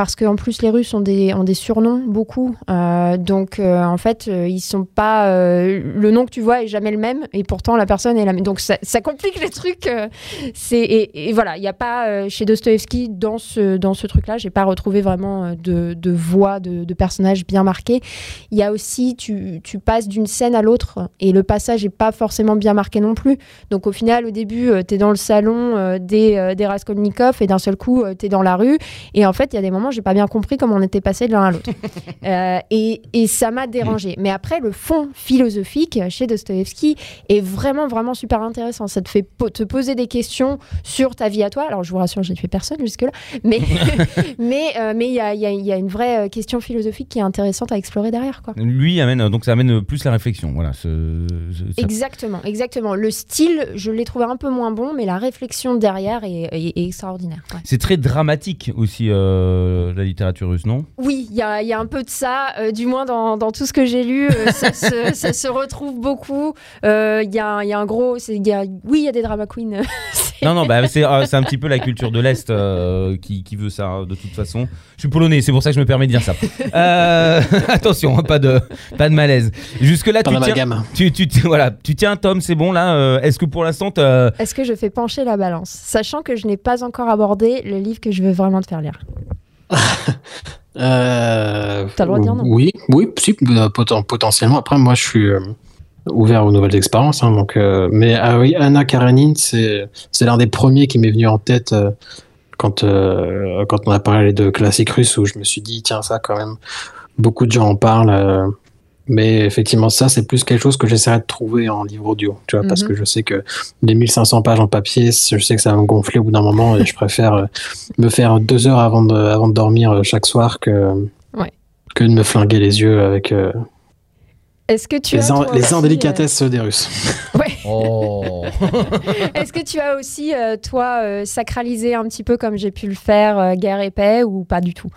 [SPEAKER 6] parce qu'en plus les Russes ont des, surnoms beaucoup. Euh, donc euh, en fait, euh, ils sont pas. euh, le nom que tu vois est jamais le même, et pourtant la personne est la même. Donc ça, complique les trucs. et, voilà, il n'y a pas chez Dostoevsky dans ce dans ce truc-là, j'ai pas retrouvé vraiment de, voix de, de personnages bien marqués. Il y a aussi, tu, passes d'une scène à l'autre et le passage n'est pas forcément bien marqué non plus. Donc au final, au début, tu es dans le salon des, des Raskolnikov et d'un seul coup, tu es dans la rue. Et en fait, il y a des moments, j'ai pas bien compris comment on était passé de l'un à l'autre. [LAUGHS] Euh, et, et ça m'a dérangé. Mais après, le fond philosophique chez Dostoevsky est vraiment, vraiment super intéressant. Ça te fait po- te poser des questions sur ta vie à toi. Alors je vous rassure, j'ai tué personne jusque-là. Mais [LAUGHS] [LAUGHS] mais euh, mais il y a, y a- y a une vraie euh, question philosophique qui est intéressante à explorer derrière. Quoi.
[SPEAKER 5] Lui amène donc ça amène plus la réflexion. Voilà. ce- ce- ça-
[SPEAKER 6] Exactement, exactement. Le style, je l'ai trouvé un peu moins bon, mais la réflexion derrière est, est- est extraordinaire. ouais.
[SPEAKER 5] C'est très dramatique aussi euh, la littérature russe, non?
[SPEAKER 6] Oui, il y a, il y a un peu de ça, euh, du moins dans, dans tout ce que j'ai lu, euh, ça, [LAUGHS] se, ça se retrouve beaucoup. Euh, Il y, a, un- il y a un gros. y a- oui, il y a des drama queens. [LAUGHS]
[SPEAKER 5] Non, non, bah, c'est euh, c'est un petit peu la culture de l'Est euh, qui, qui veut ça, de toute façon. Je suis polonais, c'est pour ça que je me permets de dire ça. Euh, [LAUGHS] attention, hein, pas, de, pas de malaise. Jusque-là, tu tiens,
[SPEAKER 7] d'amalgame.
[SPEAKER 5] tu, tu, voilà, tu tiens un tome, c'est bon là euh, Est-ce que pour l'instant,
[SPEAKER 6] Est-ce que je fais pencher la balance, sachant que je n'ai pas encore abordé le livre que je veux vraiment te faire lire [LAUGHS]
[SPEAKER 7] Euh,
[SPEAKER 6] T'as le droit de dire non.
[SPEAKER 7] Oui, oui, si, euh, poten- potentiellement. Après, moi, je suis euh, ouvert aux nouvelles expériences. hein, donc, euh, mais ah oui, Anna Karenine, c'est c'est l'un des premiers qui m'est venu en tête euh, quand euh, quand on a parlé de classique russe, où je me suis dit tiens ça quand même, beaucoup de gens en parlent. Mais effectivement, ça, c'est plus quelque chose que j'essaierai de trouver en livre audio, tu vois, parce
[SPEAKER 6] Mhm.
[SPEAKER 7] que je sais que les 1500 pages en papier, je sais que ça va me gonfler au bout d'un moment et je préfère euh, me faire deux heures avant de, avant de dormir euh, chaque soir que,
[SPEAKER 6] Ouais.
[SPEAKER 7] que de me flinguer les yeux avec euh,
[SPEAKER 6] Est-ce que tu
[SPEAKER 7] les,
[SPEAKER 6] as
[SPEAKER 7] en-
[SPEAKER 6] toi
[SPEAKER 7] les
[SPEAKER 6] aussi,
[SPEAKER 7] indélicatesses des Russes. [LAUGHS]
[SPEAKER 6] ouais.
[SPEAKER 5] Oh.
[SPEAKER 6] Est-ce que tu as aussi euh, toi euh, sacralisé un petit peu comme j'ai pu le faire guerre et paix ou pas du tout?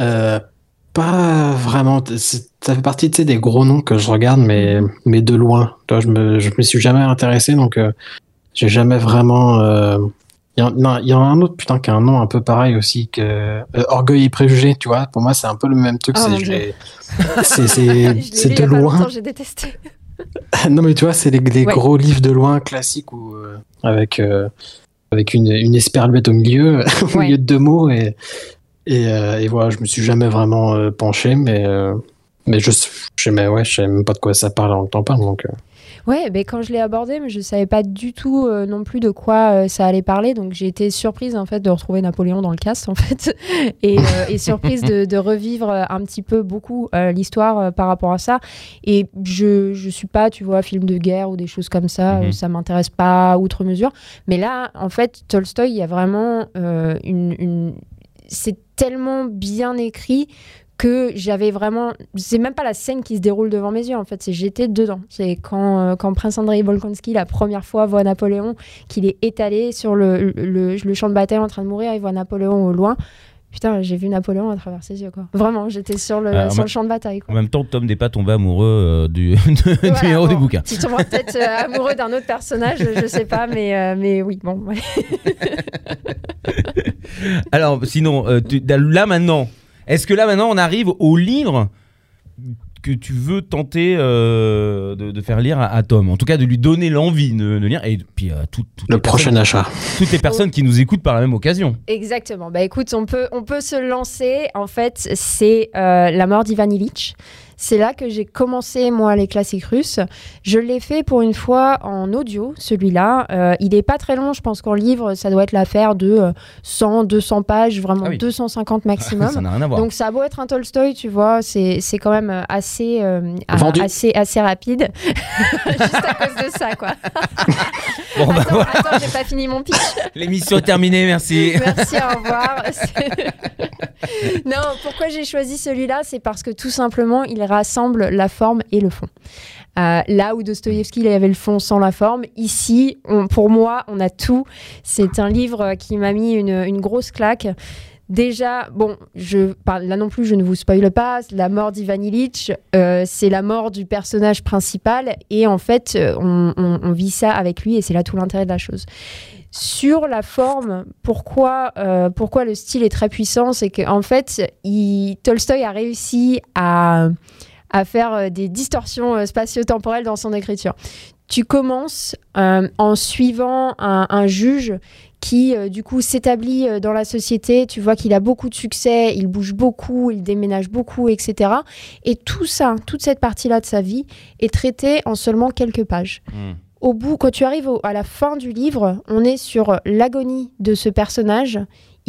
[SPEAKER 7] Euh, pas vraiment. Ça fait partie tu sais, des gros noms que je regarde, mais, mais de loin. Tu vois, je me, je me suis jamais intéressé, donc euh, j'ai jamais vraiment. euh, Il y, en- non, il y en a un autre putain qui a un nom un peu pareil aussi que euh, Orgueil et préjugé, tu vois. Pour moi, c'est un peu le même truc.
[SPEAKER 6] Oh,
[SPEAKER 7] c'est- [LAUGHS] de loin.
[SPEAKER 6] longtemps, j'ai détesté. [LAUGHS]
[SPEAKER 7] non, mais tu vois, c'est les, les
[SPEAKER 6] Ouais.
[SPEAKER 7] gros livres de loin classiques où, avec, avec une, une esperluette au milieu, [LAUGHS] au
[SPEAKER 6] Ouais.
[SPEAKER 7] milieu de deux mots. Et, et, euh, et voilà, je me suis jamais vraiment euh, penché, mais, euh, mais je, sais, mais ouais, je sais même pas de quoi ça parle en temps parle. Donc, euh,
[SPEAKER 6] Ouais, mais quand je l'ai abordé, mais je savais pas du tout euh, non plus de quoi euh, ça allait parler, donc j'ai été surprise en fait de retrouver Napoléon dans le cast en fait, [LAUGHS] et, euh, et surprise de, de revivre un petit peu beaucoup euh, l'histoire euh, par rapport à ça. Et je je suis pas, tu vois, film de guerre ou des choses comme ça,
[SPEAKER 5] Mhm.
[SPEAKER 6] euh, ça m'intéresse pas outre mesure. Mais là, en fait, Tolstoï, il y a vraiment euh, une, une... c'est tellement bien écrit que j'avais vraiment c'est même pas la scène qui se déroule devant mes yeux en fait c'est j'étais dedans c'est quand euh, quand prince Andrei Bolkonski la première fois voit Napoléon qu'il est étalé sur le, le, le champ de bataille en train de mourir il voit Napoléon au loin putain j'ai vu Napoléon à travers ses yeux quoi vraiment j'étais sur le sur le champ de bataille
[SPEAKER 5] En
[SPEAKER 6] quoi.
[SPEAKER 5] même temps, Tom n'est pas tombé amoureux euh, du, de- [LAUGHS] du
[SPEAKER 6] Voilà,
[SPEAKER 5] héros du bouquin.
[SPEAKER 6] tu tomberas peut-être euh, amoureux d'un autre personnage je sais pas mais euh, mais oui bon ouais. [LAUGHS]
[SPEAKER 5] Alors, sinon, euh, tu- là maintenant, est-ce que là maintenant on arrive au livre que tu veux tenter euh, de, de faire lire à, à Tom? En tout cas, de lui donner l'envie de, de lire. Et puis, euh, tout- toutes,
[SPEAKER 7] le
[SPEAKER 5] les
[SPEAKER 7] prochain
[SPEAKER 5] personnes,
[SPEAKER 7] achat.
[SPEAKER 5] toutes les personnes qui nous écoutent par la même occasion.
[SPEAKER 6] Exactement. Bah écoute, on peut, on peut se lancer. En fait, c'est euh, La mort d'Ivan Illich. C'est là que j'ai commencé, moi, les classiques russes. Je l'ai fait pour une fois en audio, celui-là. Euh, il est pas très long, je pense qu'en livre, ça doit être l'affaire de euh, 100, 200 pages, vraiment
[SPEAKER 5] Ah oui.
[SPEAKER 6] 250 [LAUGHS] maximum.
[SPEAKER 5] Ça n'a rien à voir.
[SPEAKER 6] Donc ça a beau être un Tolstoy, tu vois, c'est c'est quand même euh, assez, euh, assez, assez rapide. [LAUGHS] Juste à cause de ça, quoi.
[SPEAKER 5] Bon, bah,
[SPEAKER 6] Attends,
[SPEAKER 5] voilà,
[SPEAKER 6] attends, j'ai pas fini mon pitch.
[SPEAKER 5] l'émission est terminée, merci.
[SPEAKER 6] Merci, au revoir. [LAUGHS] Non, pourquoi j'ai choisi celui-là? C'est parce que tout simplement, il rassemble la forme et le fond. Euh, là où Dostoïevski il avait le fond sans la forme, ici, pour moi, on a tout. C'est un livre qui m'a mis une, grosse claque. Déjà, bon, je parle là non plus, je ne vous spoile pas. La mort d'Ivan Illich, euh, c'est la mort du personnage principal, et en fait, euh, on vit ça avec lui, et c'est là tout l'intérêt de la chose. Sur la forme, pourquoi, euh, pourquoi le style est très puissant, c'est qu'en fait, il, Tolstoï a réussi à, à faire euh, des distorsions euh, spatio-temporelles dans son écriture. Tu commences en suivant un, juge qui, du coup, s'établit dans la société. Tu vois qu'il a beaucoup de succès, il bouge beaucoup, il déménage beaucoup, etc. Et tout ça, toute cette partie-là de sa vie est traitée en seulement quelques pages
[SPEAKER 5] Hmm.
[SPEAKER 6] Au bout, quand tu arrives au- à la fin du livre, on est sur l'agonie de ce personnage.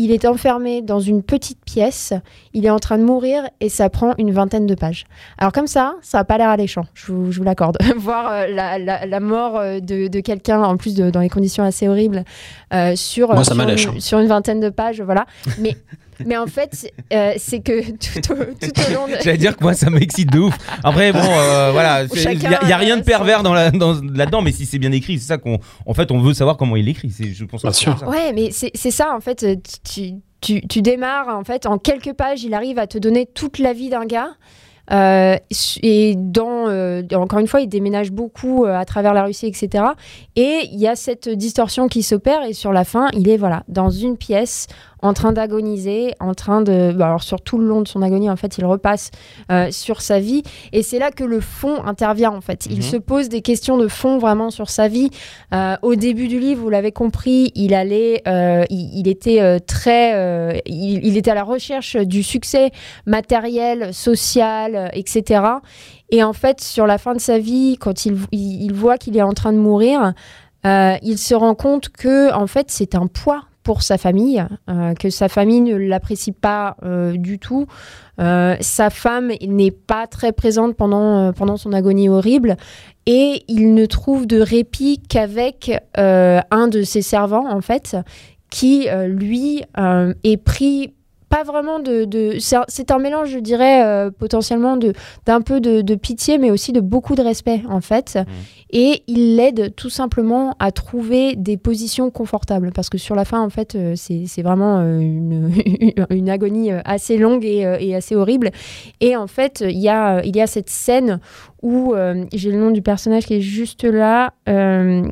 [SPEAKER 6] Il est enfermé dans une petite pièce, il est en train de mourir et ça prend une vingtaine de pages. Alors comme ça, ça n'a pas l'air alléchant, je vous, je vous l'accorde. [LAUGHS] Voir euh, la, la- la mort euh, de, de quelqu'un, en plus de- dans les conditions assez horribles, euh, sur,
[SPEAKER 7] Moi, ça
[SPEAKER 6] sur,
[SPEAKER 7] m'allèche,
[SPEAKER 6] une,
[SPEAKER 7] hein.
[SPEAKER 6] sur une vingtaine de pages, voilà. Mais, mais en fait, euh, c'est que [LAUGHS] tout au, tout au long de...
[SPEAKER 5] J'allais dire que moi ça m'excite de ouf. Après bon euh, voilà, il n'y a, y a rien de pervers dans la- dans- là-dedans, mais si c'est bien écrit, c'est ça qu'on en fait on veut savoir comment il écrit. C'est je pense. que
[SPEAKER 7] Bien sûr.
[SPEAKER 5] ça.
[SPEAKER 6] Ouais, mais c'est c'est ça, en fait. euh, Tu, tu, tu démarres, en fait, en quelques pages, il arrive à te donner toute la vie d'un gars. Euh, et dans, euh, encore une fois, il déménage beaucoup euh, à travers la Russie, etc. Et il y a cette distorsion qui s'opère. Et sur la fin, il est voilà dans une pièce, en train d'agoniser, en train de. bah, alors sur tout le long de son agonie, en fait, il repasse euh, sur sa vie. Et c'est là que le fond intervient. En fait, il
[SPEAKER 5] Mhm.
[SPEAKER 6] se pose des questions de fond vraiment sur sa vie. Euh, au début du livre, vous l'avez compris, il allait, euh, il, il était très, il, il était à la recherche du succès matériel, social, etc. Et en fait, sur la fin de sa vie, quand il, il, il voit qu'il est en train de mourir, euh, il se rend compte que en fait, c'est un poids pour sa famille, euh, que sa famille ne l'apprécie pas euh, du tout. Euh, sa femme n'est pas très présente pendant, pendant son agonie horrible et il ne trouve de répit qu'avec un de ses servants en fait qui lui est pris pas vraiment de. de- c'est un- mélange, je dirais, euh, potentiellement de- d'un peu de, de pitié, mais aussi de beaucoup de respect, en fait.
[SPEAKER 5] Mmh.
[SPEAKER 6] Et il l'aide tout simplement à trouver des positions confortables. Parce que sur la fin, en fait, euh, c'est vraiment euh, une, [LAUGHS] une agonie assez longue et, et assez horrible. Et en fait, il y a, il y a cette scène où euh, j'ai le nom du personnage qui est juste là, euh,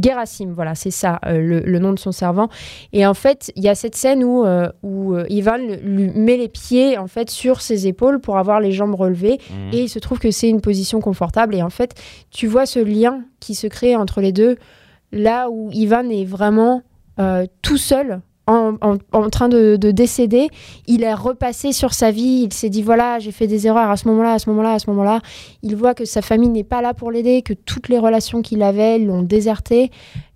[SPEAKER 6] Gerasim, voilà, c'est ça, euh, le, le nom de son servant. Et en fait, il y a cette scène où, euh, où Ivan lui met les pieds en fait sur ses épaules pour avoir les jambes relevées.
[SPEAKER 5] Mhm.
[SPEAKER 6] Et il se trouve que c'est une position confortable. Et en fait, tu vois ce lien qui se crée entre les deux, là où Ivan est vraiment tout seul. En, train de, de décéder, il est repassé sur sa vie, il s'est dit voilà, j'ai fait des erreurs à ce moment-là, à ce moment-là, à ce moment-là. Il voit que sa famille n'est pas là pour l'aider, que toutes les relations qu'il avait l'ont déserté,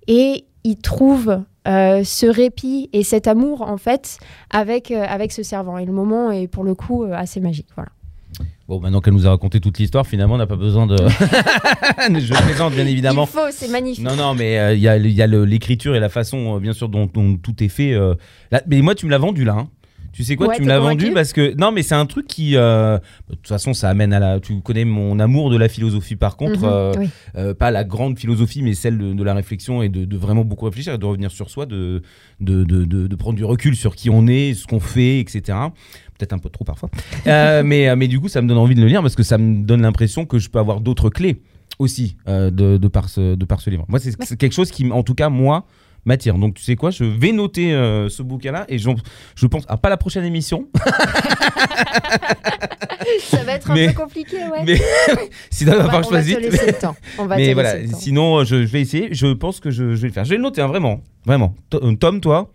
[SPEAKER 6] et il trouve euh, ce répit et cet amour en fait avec, euh, avec ce servant. Et le moment est pour le coup euh, assez magique. Voilà.
[SPEAKER 5] Bon, maintenant qu'elle nous a raconté toute l'histoire, finalement, on n'a pas besoin de. [LAUGHS] je plaisante, bien évidemment.
[SPEAKER 6] Il faut, c'est magnifique.
[SPEAKER 5] Non, non, mais euh, il y a, l'écriture et la façon, euh, bien sûr, dont, dont tout est fait. euh, là. Mais moi, tu me l'as vendu là. hein. Tu sais quoi
[SPEAKER 6] Ouais,
[SPEAKER 5] Tu me l'as vendu parce que. Non, mais c'est un truc qui. euh, De toute façon, ça amène à la. Tu connais mon amour de la philosophie, par contre.
[SPEAKER 6] Mhm,
[SPEAKER 5] euh,
[SPEAKER 6] oui.
[SPEAKER 5] euh, pas la grande philosophie, mais celle de, de la réflexion et de, de vraiment beaucoup réfléchir et de revenir sur soi, de, de, de, de- de prendre du recul sur qui on est, ce qu'on fait, etc. Peut-être un peu trop parfois. Euh, mais, euh, mais du coup, ça me donne envie de le lire parce que ça me donne l'impression que je peux avoir d'autres clés aussi euh, de, de, par ce, de par ce livre. Moi, c'est c'est quelque chose qui, en tout cas, moi, m'attire. Donc, tu sais quoi, je vais noter euh, ce bouquin-là et j'en- je pense, à pas la prochaine émission, [LAUGHS]
[SPEAKER 6] Ça va être un
[SPEAKER 5] Mais-
[SPEAKER 6] peu compliqué, ouais.
[SPEAKER 5] mais [LAUGHS] sinon,
[SPEAKER 6] on va,
[SPEAKER 5] falloir que je fasse vite.
[SPEAKER 6] laisser le temps. On va [LAUGHS]
[SPEAKER 5] Mais voilà,
[SPEAKER 6] laisser le temps.
[SPEAKER 5] sinon, je, je vais essayer. Je pense que je, je vais le faire. Je vais le noter, hein, vraiment. Vraiment. To- Tom, toi?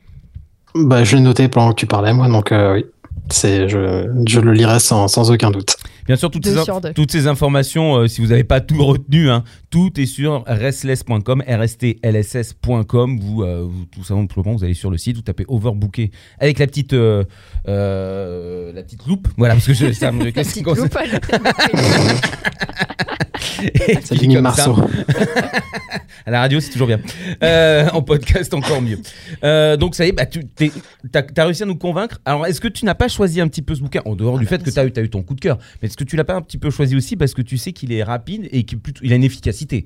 [SPEAKER 7] Bah, je l'ai noté pendant que tu parlais, moi, donc euh, oui. C'est, je, je le lirai sans, sans aucun doute.
[SPEAKER 5] Bien sûr, toutes, ces, in- toutes ces informations, euh, si vous n'avez pas tout retenu, hein, tout est sur restless.com, rstlss.com. Vous, euh, vous, tout simplement, vous allez sur le site, vous tapez overbooké avec la petite, euh, euh, la petite loupe. Voilà, parce que je, ça [LAUGHS] me
[SPEAKER 6] La petite loupe. [LAUGHS] [LAUGHS]
[SPEAKER 7] C'est Denis Marceau. [LAUGHS]
[SPEAKER 5] À la radio, c'est toujours bien. Euh, en podcast, encore mieux. Euh, donc, ça y est, bah, tu as, réussi à nous convaincre. Alors, est-ce que tu n'as pas choisi un petit peu ce bouquin, en dehors du
[SPEAKER 6] bah,
[SPEAKER 5] fait que tu as, eu- t'as eu ton coup de cœur, mais est-ce que tu l'as pas un petit peu choisi aussi parce que tu sais qu'il est rapide et qu'il il a une efficacité?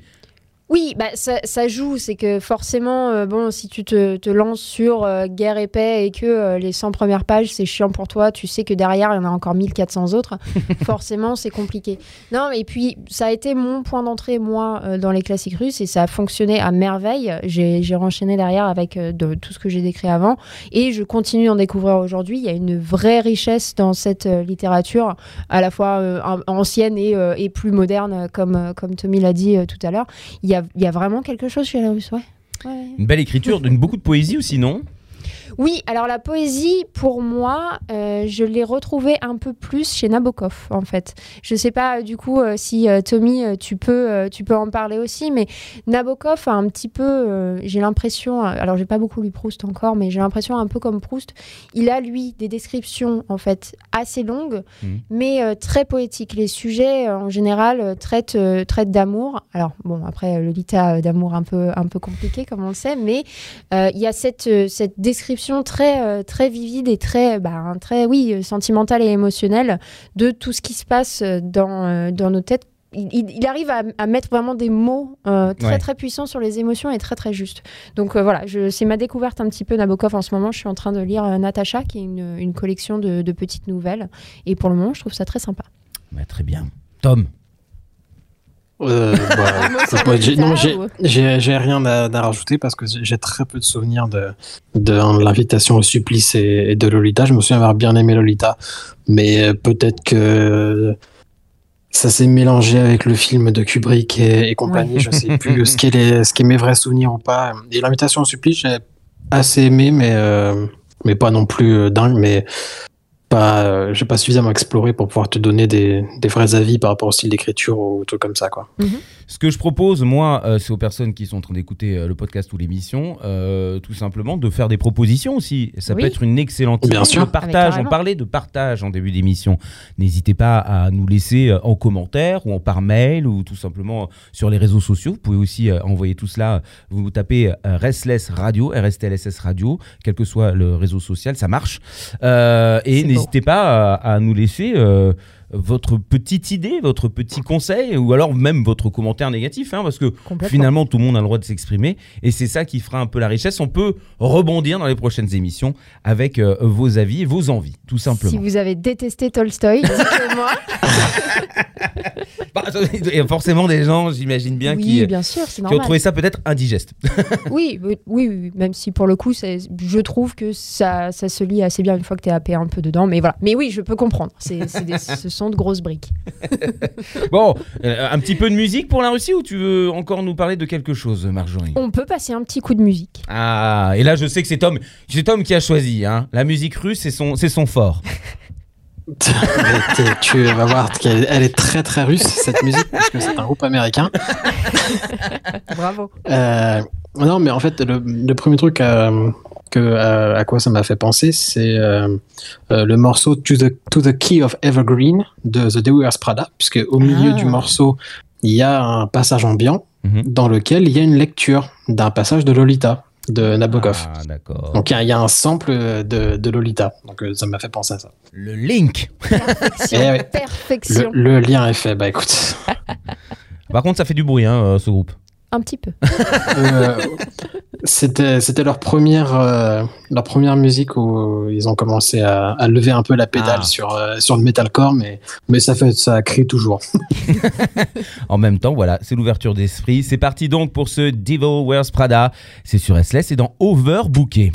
[SPEAKER 6] Oui, bah, ça, ça joue. C'est que forcément, euh, bon, si tu te, te lances sur euh, guerre et paix et que euh, les 100 premières pages, c'est chiant pour toi, tu sais que derrière, il y en a encore 1400 autres. [LAUGHS] forcément, c'est compliqué. Non, et puis, ça a été mon point d'entrée, moi, dans les classiques russes et ça a fonctionné à merveille. J'ai renchaîné derrière avec de, tout ce que j'ai décrit avant et je continue d'en découvrir aujourd'hui. Il y a une vraie richesse dans cette littérature, à la fois an- ancienne et, et plus moderne, comme, comme Tommy l'a dit tout à l'heure. Il y a, il y a vraiment quelque chose chez la russe, ouais. Ouais.
[SPEAKER 5] Une belle écriture, beaucoup de poésie aussi, non?
[SPEAKER 6] Oui, alors la poésie, pour moi, euh, je l'ai retrouvée un peu plus chez Nabokov, en fait. Je sais pas, euh, du coup, euh, si euh, Tommy, tu peux, tu peux en parler aussi, mais Nabokov a un petit peu, j'ai l'impression, alors j'ai pas beaucoup lu Proust encore, mais j'ai l'impression un peu comme Proust, il a lui des descriptions en fait assez longues,
[SPEAKER 5] Mhm.
[SPEAKER 6] mais très poétiques. Les sujets en général traitent, traitent d'amour. Alors bon, après Lolita euh, d'amour un peu, un peu compliqué comme on le sait, mais il y a cette, cette description très, euh, très vivide et très, bah, très, oui, euh, sentimentale et émotionnelle de tout ce qui se passe euh, dans, euh, dans nos têtes. Il, arrive à, à mettre vraiment des mots euh, très
[SPEAKER 5] Ouais.
[SPEAKER 6] très puissants sur les émotions et très très justes. Donc euh, voilà, c'est ma découverte un petit peu Nabokov en ce moment. Je suis en train de lire euh, Natacha, qui est une, une collection de, de petites nouvelles. Et pour le moment, je trouve ça très sympa.
[SPEAKER 5] Bah, Très bien. Tom
[SPEAKER 7] Euh, bah, [LAUGHS] moi, j'ai- non, rien à, à rajouter parce que j'ai très peu de souvenirs de, de l'invitation au supplice et, et de Lolita. Je me souviens avoir bien aimé Lolita, mais euh, peut-être que ça s'est mélangé avec le film de Kubrick et, et compagnie. Je sais plus ce les- ce qu'est mes vrais souvenirs ou pas. Et l'invitation au supplice, j'ai assez aimé, mais euh, mais pas non plus euh, dingue, mais pas, euh, j'ai pas suffisamment exploré pour pouvoir te donner des, des vrais avis par rapport au style d'écriture ou trucs comme ça, quoi.
[SPEAKER 5] Ce que je propose, moi, euh, c'est aux personnes qui sont en train d'écouter euh, le podcast ou l'émission, euh, tout simplement de faire des propositions aussi. Ça
[SPEAKER 6] Oui.
[SPEAKER 5] peut être une excellente
[SPEAKER 7] Bien
[SPEAKER 5] idée.
[SPEAKER 7] sûr.
[SPEAKER 5] Le partage, on
[SPEAKER 6] carrément.
[SPEAKER 5] parlait de partage en début d'émission. N'hésitez pas à nous laisser euh, en commentaire ou en par mail ou tout simplement sur les réseaux sociaux. Vous pouvez aussi euh, envoyer tout cela. Vous vous tapez euh, Restless Radio, RSTLSS Radio, quel que soit le réseau social, ça marche. Euh, et n'hésitez pas à, à nous laisser euh, votre petite idée, votre petit conseil, ou alors même votre commentaire négatif, hein, parce que finalement tout le monde a le droit de s'exprimer, et c'est ça qui fera un peu la richesse. On peut rebondir dans les prochaines émissions avec euh, vos avis et vos envies, tout simplement.
[SPEAKER 6] Si vous avez détesté Tolstoy, dites-le moi. [LAUGHS]
[SPEAKER 5] Bah, il y a forcément des gens, j'imagine bien,
[SPEAKER 6] oui,
[SPEAKER 5] qui,
[SPEAKER 6] bien sûr,
[SPEAKER 5] qui ont trouvé ça peut-être indigeste. [LAUGHS]
[SPEAKER 6] Oui, oui, même si pour le coup, je trouve que ça, ça se lit assez bien une fois que tu es happé un peu dedans. Mais voilà. Mais oui, je peux comprendre. C'est, c'est des- ce sont de grosses briques. [LAUGHS]
[SPEAKER 5] Bon, euh, un petit peu de musique pour la Russie ou tu veux encore nous parler de quelque chose, Marjorie?
[SPEAKER 6] On peut passer un petit coup de musique.
[SPEAKER 5] Ah, et là je sais que c'est Tom, c'est Tom qui a choisi. Hein. La musique russe, c'est son, c'est son fort. [LAUGHS]
[SPEAKER 7] Tu vas voir qu'elle elle est très très russe cette musique parce que c'est un groupe américain. [LAUGHS]
[SPEAKER 6] Bravo.
[SPEAKER 7] Euh, non, mais en fait, le, le premier truc euh, que, euh, à quoi ça m'a fait penser, c'est euh, euh, le morceau to the, to the Key of Evergreen de The Devil's Prada, puisque au milieu
[SPEAKER 6] Ah.
[SPEAKER 7] du morceau, il y a un passage ambiant
[SPEAKER 5] Mhm.
[SPEAKER 7] dans lequel il y a une lecture d'un passage de Lolita de Nabokov.
[SPEAKER 5] Ah.
[SPEAKER 7] Donc il y a- il y, a un sample de, de Lolita. Donc ça m'a fait penser à ça.
[SPEAKER 5] Le link.
[SPEAKER 6] Perfection.
[SPEAKER 7] Eh ouais.
[SPEAKER 6] Perfection.
[SPEAKER 7] Le, le lien est fait. Bah écoute.
[SPEAKER 5] Par contre, ça fait du bruit, hein, ce groupe.
[SPEAKER 6] Un petit peu. [LAUGHS]
[SPEAKER 7] Euh, c'était c'était leur première euh, leur première musique où ils ont commencé à, à lever un peu la pédale
[SPEAKER 5] Ah.
[SPEAKER 7] sur euh, sur le metalcore mais mais ça fait ça crie toujours [LAUGHS]
[SPEAKER 5] En même temps, voilà, c'est l'ouverture d'esprit. C'est parti donc pour ce Devil Wears Prada. C'est sur SLS et dans Overbooké.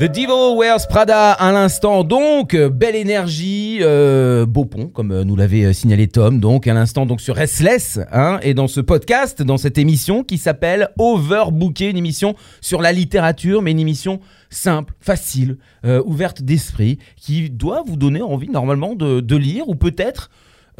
[SPEAKER 3] The
[SPEAKER 5] Devil Wears Prada à l'instant, donc euh, belle énergie, euh, beau pont comme euh, nous l'avait signalé Tom, donc à l'instant donc sur Restless, hein, et dans ce podcast, dans cette émission qui s'appelle Overbooké, une émission sur la littérature, mais une émission simple, facile, ouverte d'esprit, qui doit vous donner envie normalement de, de lire ou peut-être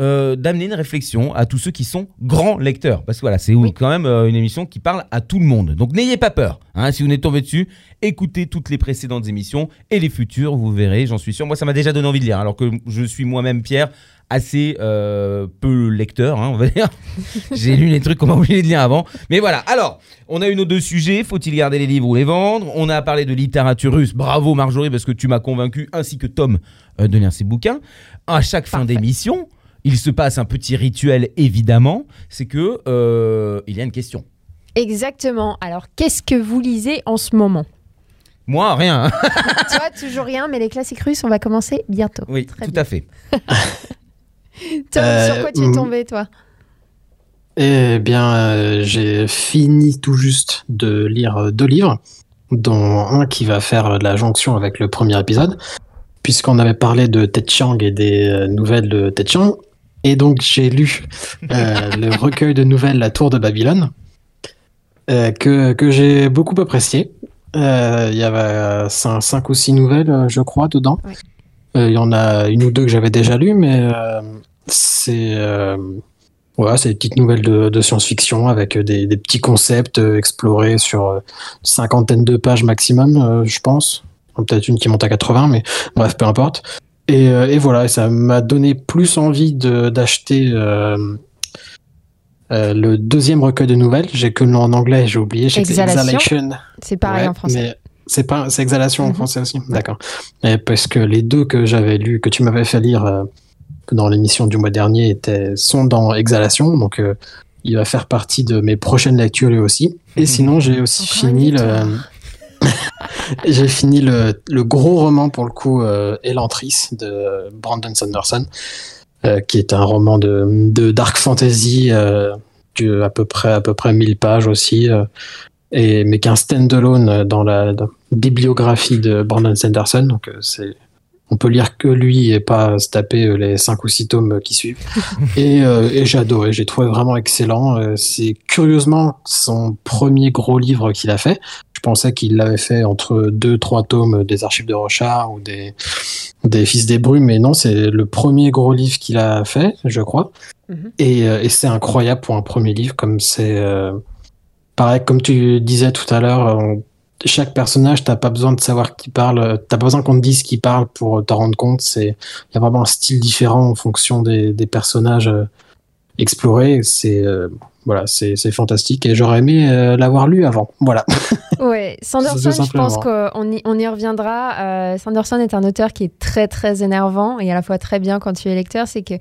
[SPEAKER 5] euh, d'amener une réflexion à tous ceux qui sont grands lecteurs. Parce que voilà, c'est
[SPEAKER 6] Oui.
[SPEAKER 5] quand même euh, une émission qui parle à tout le monde. Donc n'ayez pas peur. hein, si vous n'êtes tombé dessus, écoutez toutes les précédentes émissions et les futures, vous verrez, j'en suis sûr. Moi, ça m'a déjà donné envie de lire, alors que je suis moi-même, Pierre, assez euh, peu lecteur, hein, on va dire. [LAUGHS] J'ai lu les trucs qu'on m'a obligé de lire avant. Mais voilà, alors, on a eu nos deux sujets, faut-il garder les livres ou les vendre? On a parlé de littérature russe, bravo Marjorie, parce que tu m'as convaincu, ainsi que Tom, euh, de lire ses bouquins. À chaque fin d'émission, il se passe un petit rituel, évidemment, c'est que euh, il y a une question.
[SPEAKER 6] Exactement. Alors, qu'est-ce que vous lisez en ce moment?
[SPEAKER 5] Moi, rien. [LAUGHS]
[SPEAKER 6] Toi, toujours rien, mais les classiques russes, on va commencer bientôt.
[SPEAKER 5] oui,
[SPEAKER 6] Très
[SPEAKER 5] tout
[SPEAKER 6] bien.
[SPEAKER 5] à fait. [LAUGHS]
[SPEAKER 6] Tom,
[SPEAKER 7] Euh,
[SPEAKER 6] sur quoi tu es tombé, toi?
[SPEAKER 7] Eh bien, euh, j'ai fini tout juste de lire euh, deux livres, dont un qui va faire la jonction avec le premier épisode, puisqu'on avait parlé de Ted Chiang et des euh, nouvelles de Ted Chiang. Et donc, j'ai lu euh, [LAUGHS] le recueil de nouvelles La Tour de Babylone, euh, que, que j'ai beaucoup apprécié. Euh, Il y avait 5 ou six nouvelles, euh, je crois, dedans.
[SPEAKER 6] Ouais.
[SPEAKER 7] Euh, Il y en a une ou deux que j'avais déjà lues, mais euh, c'est euh, des petites nouvelles de, de science-fiction avec des, des petits concepts euh, explorés sur euh, une cinquantaine de pages maximum, euh, je pense. Peut-être une qui monte à 80, mais bref, peu importe. Et, euh, et voilà, ça m'a donné plus envie d'acheter euh, euh, le deuxième recueil de nouvelles. J'ai que le nom en anglais, j'ai oublié.
[SPEAKER 6] Exhalation.
[SPEAKER 7] Exhalation.
[SPEAKER 6] C'est pareil
[SPEAKER 7] Ouais,
[SPEAKER 6] en français.
[SPEAKER 7] mais C'est pas, c'est Exhalation en
[SPEAKER 6] Mhm.
[SPEAKER 7] français aussi. D'accord. Et Parce que les deux que j'avais lus, que tu m'avais fait lire euh, dans l'émission du mois dernier, étaient, sont dans Exhalation. Donc, il va faire partie de mes prochaines lectures lui aussi. Et sinon, j'ai aussi
[SPEAKER 6] Encore
[SPEAKER 7] fini le. [LAUGHS] j'ai fini le, le gros roman pour le coup, euh, Elantris de Brandon Sanderson, euh, qui est un roman de, de dark fantasy, euh, de à peu près à peu près 1000 pages aussi. euh, et, mais qu'un standalone dans la, dans la bibliographie de Brandon Sanderson. Donc, euh, c'est, on peut lire que lui et pas se taper les cinq ou six tomes qui suivent. [LAUGHS] et, euh, et j'ai adoré, j'ai trouvé vraiment excellent. C'est curieusement son premier gros livre qu'il a fait. Je pensais qu'il l'avait fait entre deux, trois tomes des archives de Rochard ou des, des Fils des Brumes, mais non, c'est le premier gros livre qu'il a fait, je crois.
[SPEAKER 6] Mhm.
[SPEAKER 7] Et, euh, et c'est incroyable pour un premier livre, comme c'est. euh, pareil, comme tu disais tout à l'heure, chaque personnage, t'as pas besoin de savoir qui parle, t'as pas besoin qu'on te dise qui parle pour t'en rendre compte. C'est, il y a vraiment un style différent en fonction des, des personnages euh, explorés. C'est, voilà, c'est, fantastique et j'aurais aimé euh, l'avoir lu avant. Voilà. [LAUGHS]
[SPEAKER 6] Ouais, Sanderson, je pense qu'on y, on y reviendra. Euh, Sanderson est un auteur qui est très très énervant et à la fois très bien quand tu es lecteur, c'est que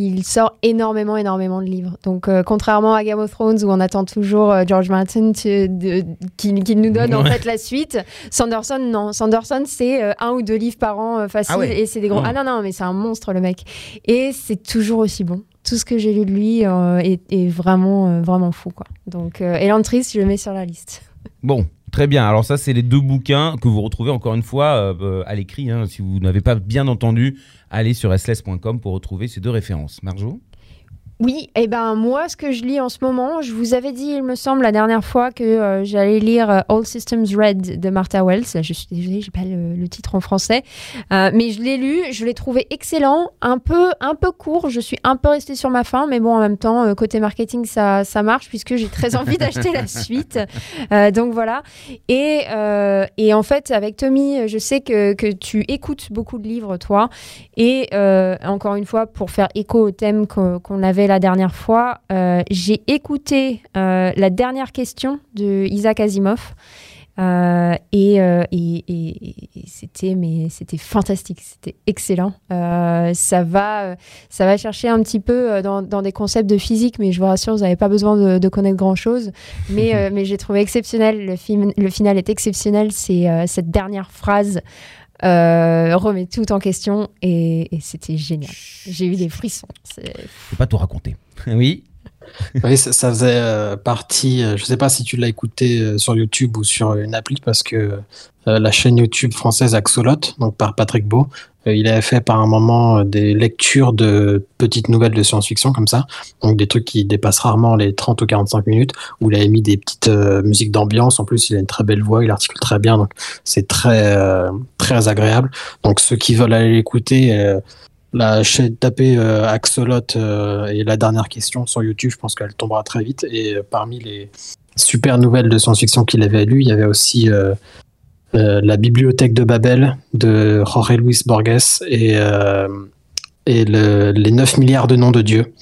[SPEAKER 6] il sort énormément énormément de livres. Donc euh, contrairement à Game of Thrones où on attend toujours euh, George Martin tu- de- qui, qui nous donne en fait la suite, Sanderson non. Sanderson c'est euh, un ou deux livres par an facile
[SPEAKER 5] Ah ouais.
[SPEAKER 6] et c'est des gros.
[SPEAKER 5] Ouais.
[SPEAKER 6] Ah non non mais c'est un monstre le mec et c'est toujours aussi bon. Tout ce que j'ai lu de lui est, est vraiment vraiment fou quoi. Donc Elantris je le mets sur la liste. [LAUGHS]
[SPEAKER 5] Bon, très bien. Alors ça, c'est les deux bouquins que vous retrouvez encore une fois euh, à l'écrit. hein. Si vous n'avez pas bien entendu, allez sur slS.com pour retrouver ces deux références. Marjo?
[SPEAKER 6] Oui, et ben moi, ce que je lis en ce moment, je vous avais dit, il me semble, la dernière fois que euh, j'allais lire euh, All Systems Red de Martha Wells. Je suis désolée, j'ai pas le, titre en français, Euh, mais je l'ai lu, je l'ai trouvé excellent, un peu, un peu court. Je suis un peu restée sur ma faim, mais bon, en même temps, côté marketing, ça, ça marche puisque j'ai très envie [LAUGHS] d'acheter la suite. Donc voilà. Et, en fait, avec Tommy, je sais que, tu écoutes beaucoup de livres, toi. Et encore une fois, pour faire écho au thème qu'on avait la dernière fois, euh, j'ai écouté euh, la dernière question de Isaac Asimov. Euh, et euh, et- et- et c'était mais c'était fantastique, c'était excellent. Ça va ça va chercher un petit peu dans, dans des concepts de physique, mais je vous rassure, vous n'avez pas besoin de, de connaître grand chose. Mais [LAUGHS] mais j'ai trouvé exceptionnel. Le film, le final est exceptionnel. C'est cette dernière phrase euh, remet tout en question et, et c'était génial. J'ai eu des frissons.
[SPEAKER 5] Je peux pas tout raconter. [LAUGHS] oui [LAUGHS]
[SPEAKER 7] Oui, ça, faisait euh, partie. euh, je sais pas si tu l'as écouté euh, sur YouTube ou sur une appli, parce que la chaîne YouTube française Axolot, donc par Patrick Beau, il avait fait par un moment des lectures de petites nouvelles de science-fiction comme ça, donc des trucs qui dépassent rarement les 30 ou 45 minutes, où il avait mis des petites musiques d'ambiance. En plus, il a une très belle voix, il articule très bien, donc c'est très très agréable. Donc ceux qui veulent aller l'écouter. La chaîne tapez euh, Axolot euh, et la dernière question sur YouTube, je pense qu'elle tombera très vite. Et euh, parmi les super nouvelles de science-fiction qu'il avait lues, il y avait aussi euh, La bibliothèque de Babel de Jorge Luis Borges et, et le- Les 9 milliards de noms de Dieu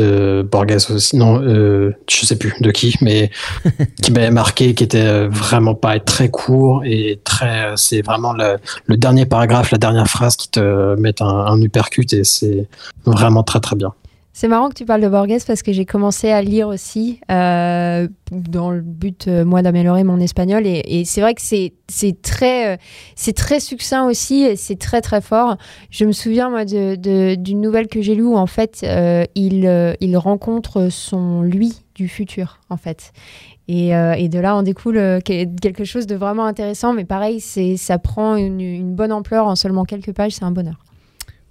[SPEAKER 7] de Borges aussi. Non, euh, je sais plus de qui, mais [LAUGHS] qui m'avait marqué, qui était euh, vraiment pas très court et très. euh, C'est vraiment le, le dernier paragraphe, la dernière phrase qui te met un, un uppercut et c'est vraiment très très bien.
[SPEAKER 6] C'est marrant que tu parles de Borges parce que j'ai commencé à lire aussi euh, dans le but, euh, moi, d'améliorer mon espagnol. Et, c'est vrai que c'est très, euh, très succinct aussi et c'est très, très fort. Je me souviens, moi, de- de- d'une nouvelle que j'ai lue où, en fait, il, il rencontre son lui du futur, en fait. Et, et de là, on découle que- quelque chose de vraiment intéressant. Mais pareil, ça prend une bonne ampleur en seulement quelques pages. C'est un bonheur.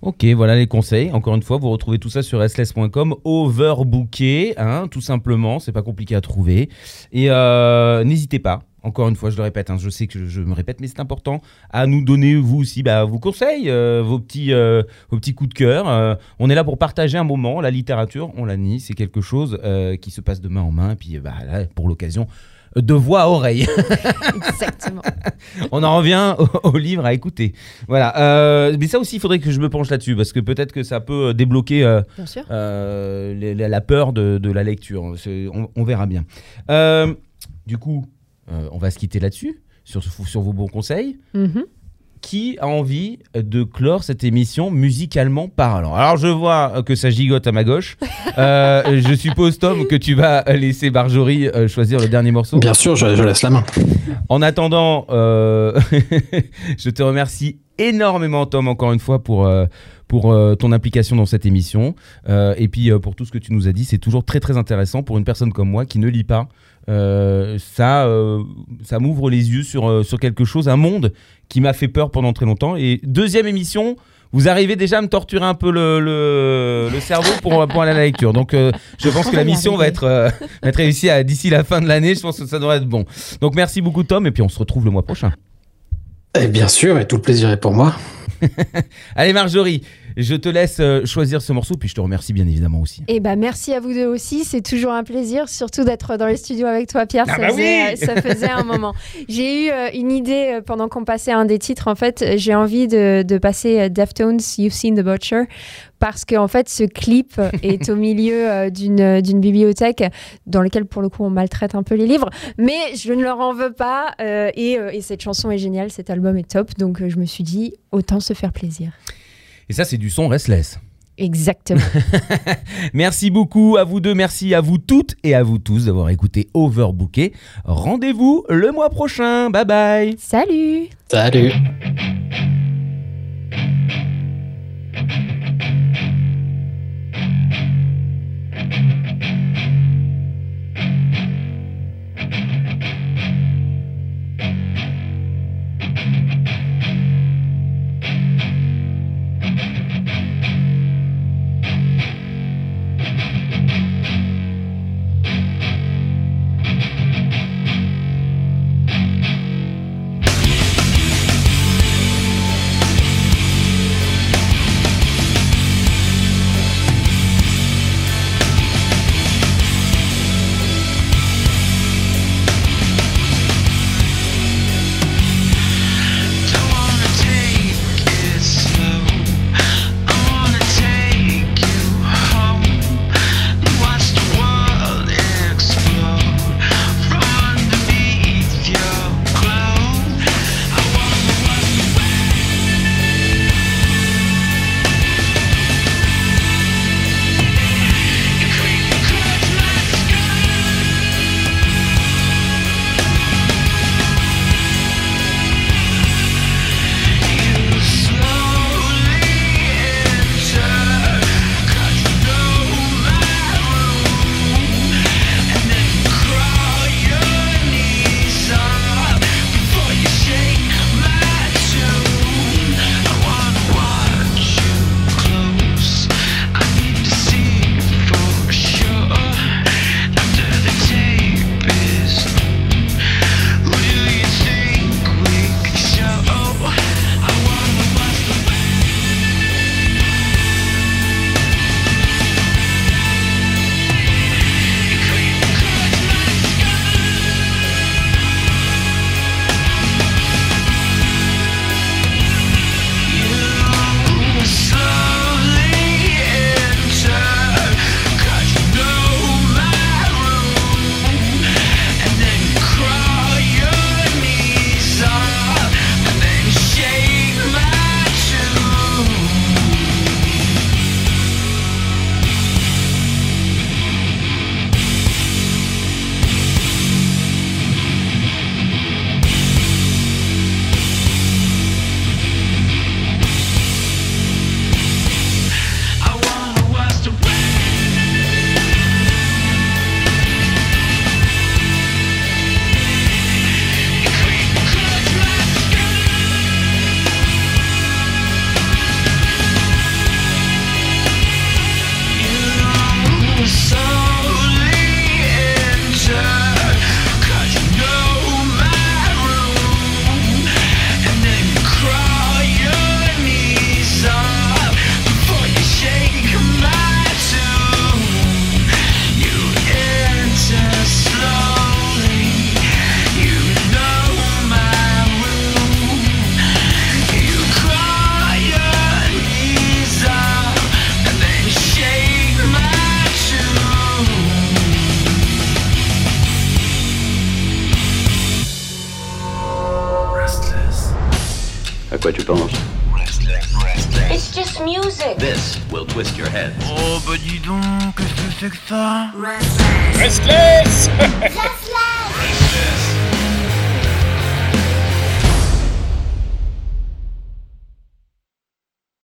[SPEAKER 5] Ok, voilà les conseils. Encore une fois, vous retrouvez tout ça sur restless.com. Overbooké, hein, tout simplement. C'est pas compliqué à trouver. Et euh, n'hésitez pas. Encore une fois, je le répète, hein, je sais que je, me répète, mais c'est important à nous donner, vous aussi, bah, vos conseils, euh, vos, petits, euh, vos petits coups de cœur. On est là pour partager un moment. La littérature, on l'a dit, c'est quelque chose qui se passe de main en main. Et puis, bah, pour l'occasion, de voix à oreille. [LAUGHS]
[SPEAKER 6] Exactement.
[SPEAKER 5] On en revient au, au livre à écouter. Voilà. Euh, mais ça aussi, il faudrait que je me penche là-dessus parce que peut-être que ça peut débloquer euh,
[SPEAKER 6] Bien sûr.
[SPEAKER 5] euh, les- la, la peur de, de la lecture. On, on verra bien. Du coup, on va se quitter là-dessus, sur, sur vos bons conseils.
[SPEAKER 6] Mhm.
[SPEAKER 5] Qui a envie de clore cette émission musicalement parlant Alors, je vois que ça gigote à ma gauche. Euh, [LAUGHS] je suppose, Tom, que tu vas laisser Marjorie euh, choisir le dernier morceau.
[SPEAKER 7] Bien sûr, je, je laisse la main.
[SPEAKER 5] En attendant, euh, [LAUGHS] je te remercie énormément, Tom, encore une fois, pour, euh, pour euh, ton implication dans cette émission. Euh, et puis, pour tout ce que tu nous as dit, c'est toujours très, très intéressant pour une personne comme moi qui ne lit pas. Ça ça m'ouvre les yeux sur, sur quelque chose, un monde qui m'a fait peur pendant très longtemps. Et deuxième émission, vous arrivez déjà à me torturer un peu le, le, le cerveau pour, pour aller à la lecture. Donc, euh, je pense que la mission va être, euh, va être réussie d'ici la fin de l'année. Je pense que ça devrait être bon. Donc, merci beaucoup, Tom. Et puis, on se retrouve le mois prochain.
[SPEAKER 7] Et bien sûr, et tout le plaisir est pour moi. [LAUGHS]
[SPEAKER 5] Allez, Marjorie, je te laisse euh, choisir ce morceau. Puis, je te remercie bien évidemment aussi.
[SPEAKER 6] Eh ben merci à vous deux aussi, c'est toujours un plaisir, surtout d'être dans les studios avec toi Pierre,
[SPEAKER 5] Ah
[SPEAKER 6] ça,
[SPEAKER 5] bah
[SPEAKER 6] faisait,
[SPEAKER 5] oui
[SPEAKER 6] ça faisait un moment. [LAUGHS] J'ai eu euh, une idée euh, pendant qu'on passait un des titres, en fait, j'ai envie de, de passer Deftones, You've Seen the Butcher, parce que en fait ce clip [LAUGHS] est au milieu euh, d'une d'une bibliothèque dans laquelle pour le coup on maltraite un peu les livres, mais je ne leur en veux pas euh, et, et cette chanson est géniale, cet album est top, donc je me suis dit autant se faire plaisir.
[SPEAKER 5] Et ça, c'est du son restless.
[SPEAKER 6] Exactement. [LAUGHS]
[SPEAKER 5] Merci beaucoup à vous deux, merci à vous toutes et à vous tous d'avoir écouté Overbooké. Rendez-vous le mois prochain. Bye bye.
[SPEAKER 6] Salut
[SPEAKER 7] Salut.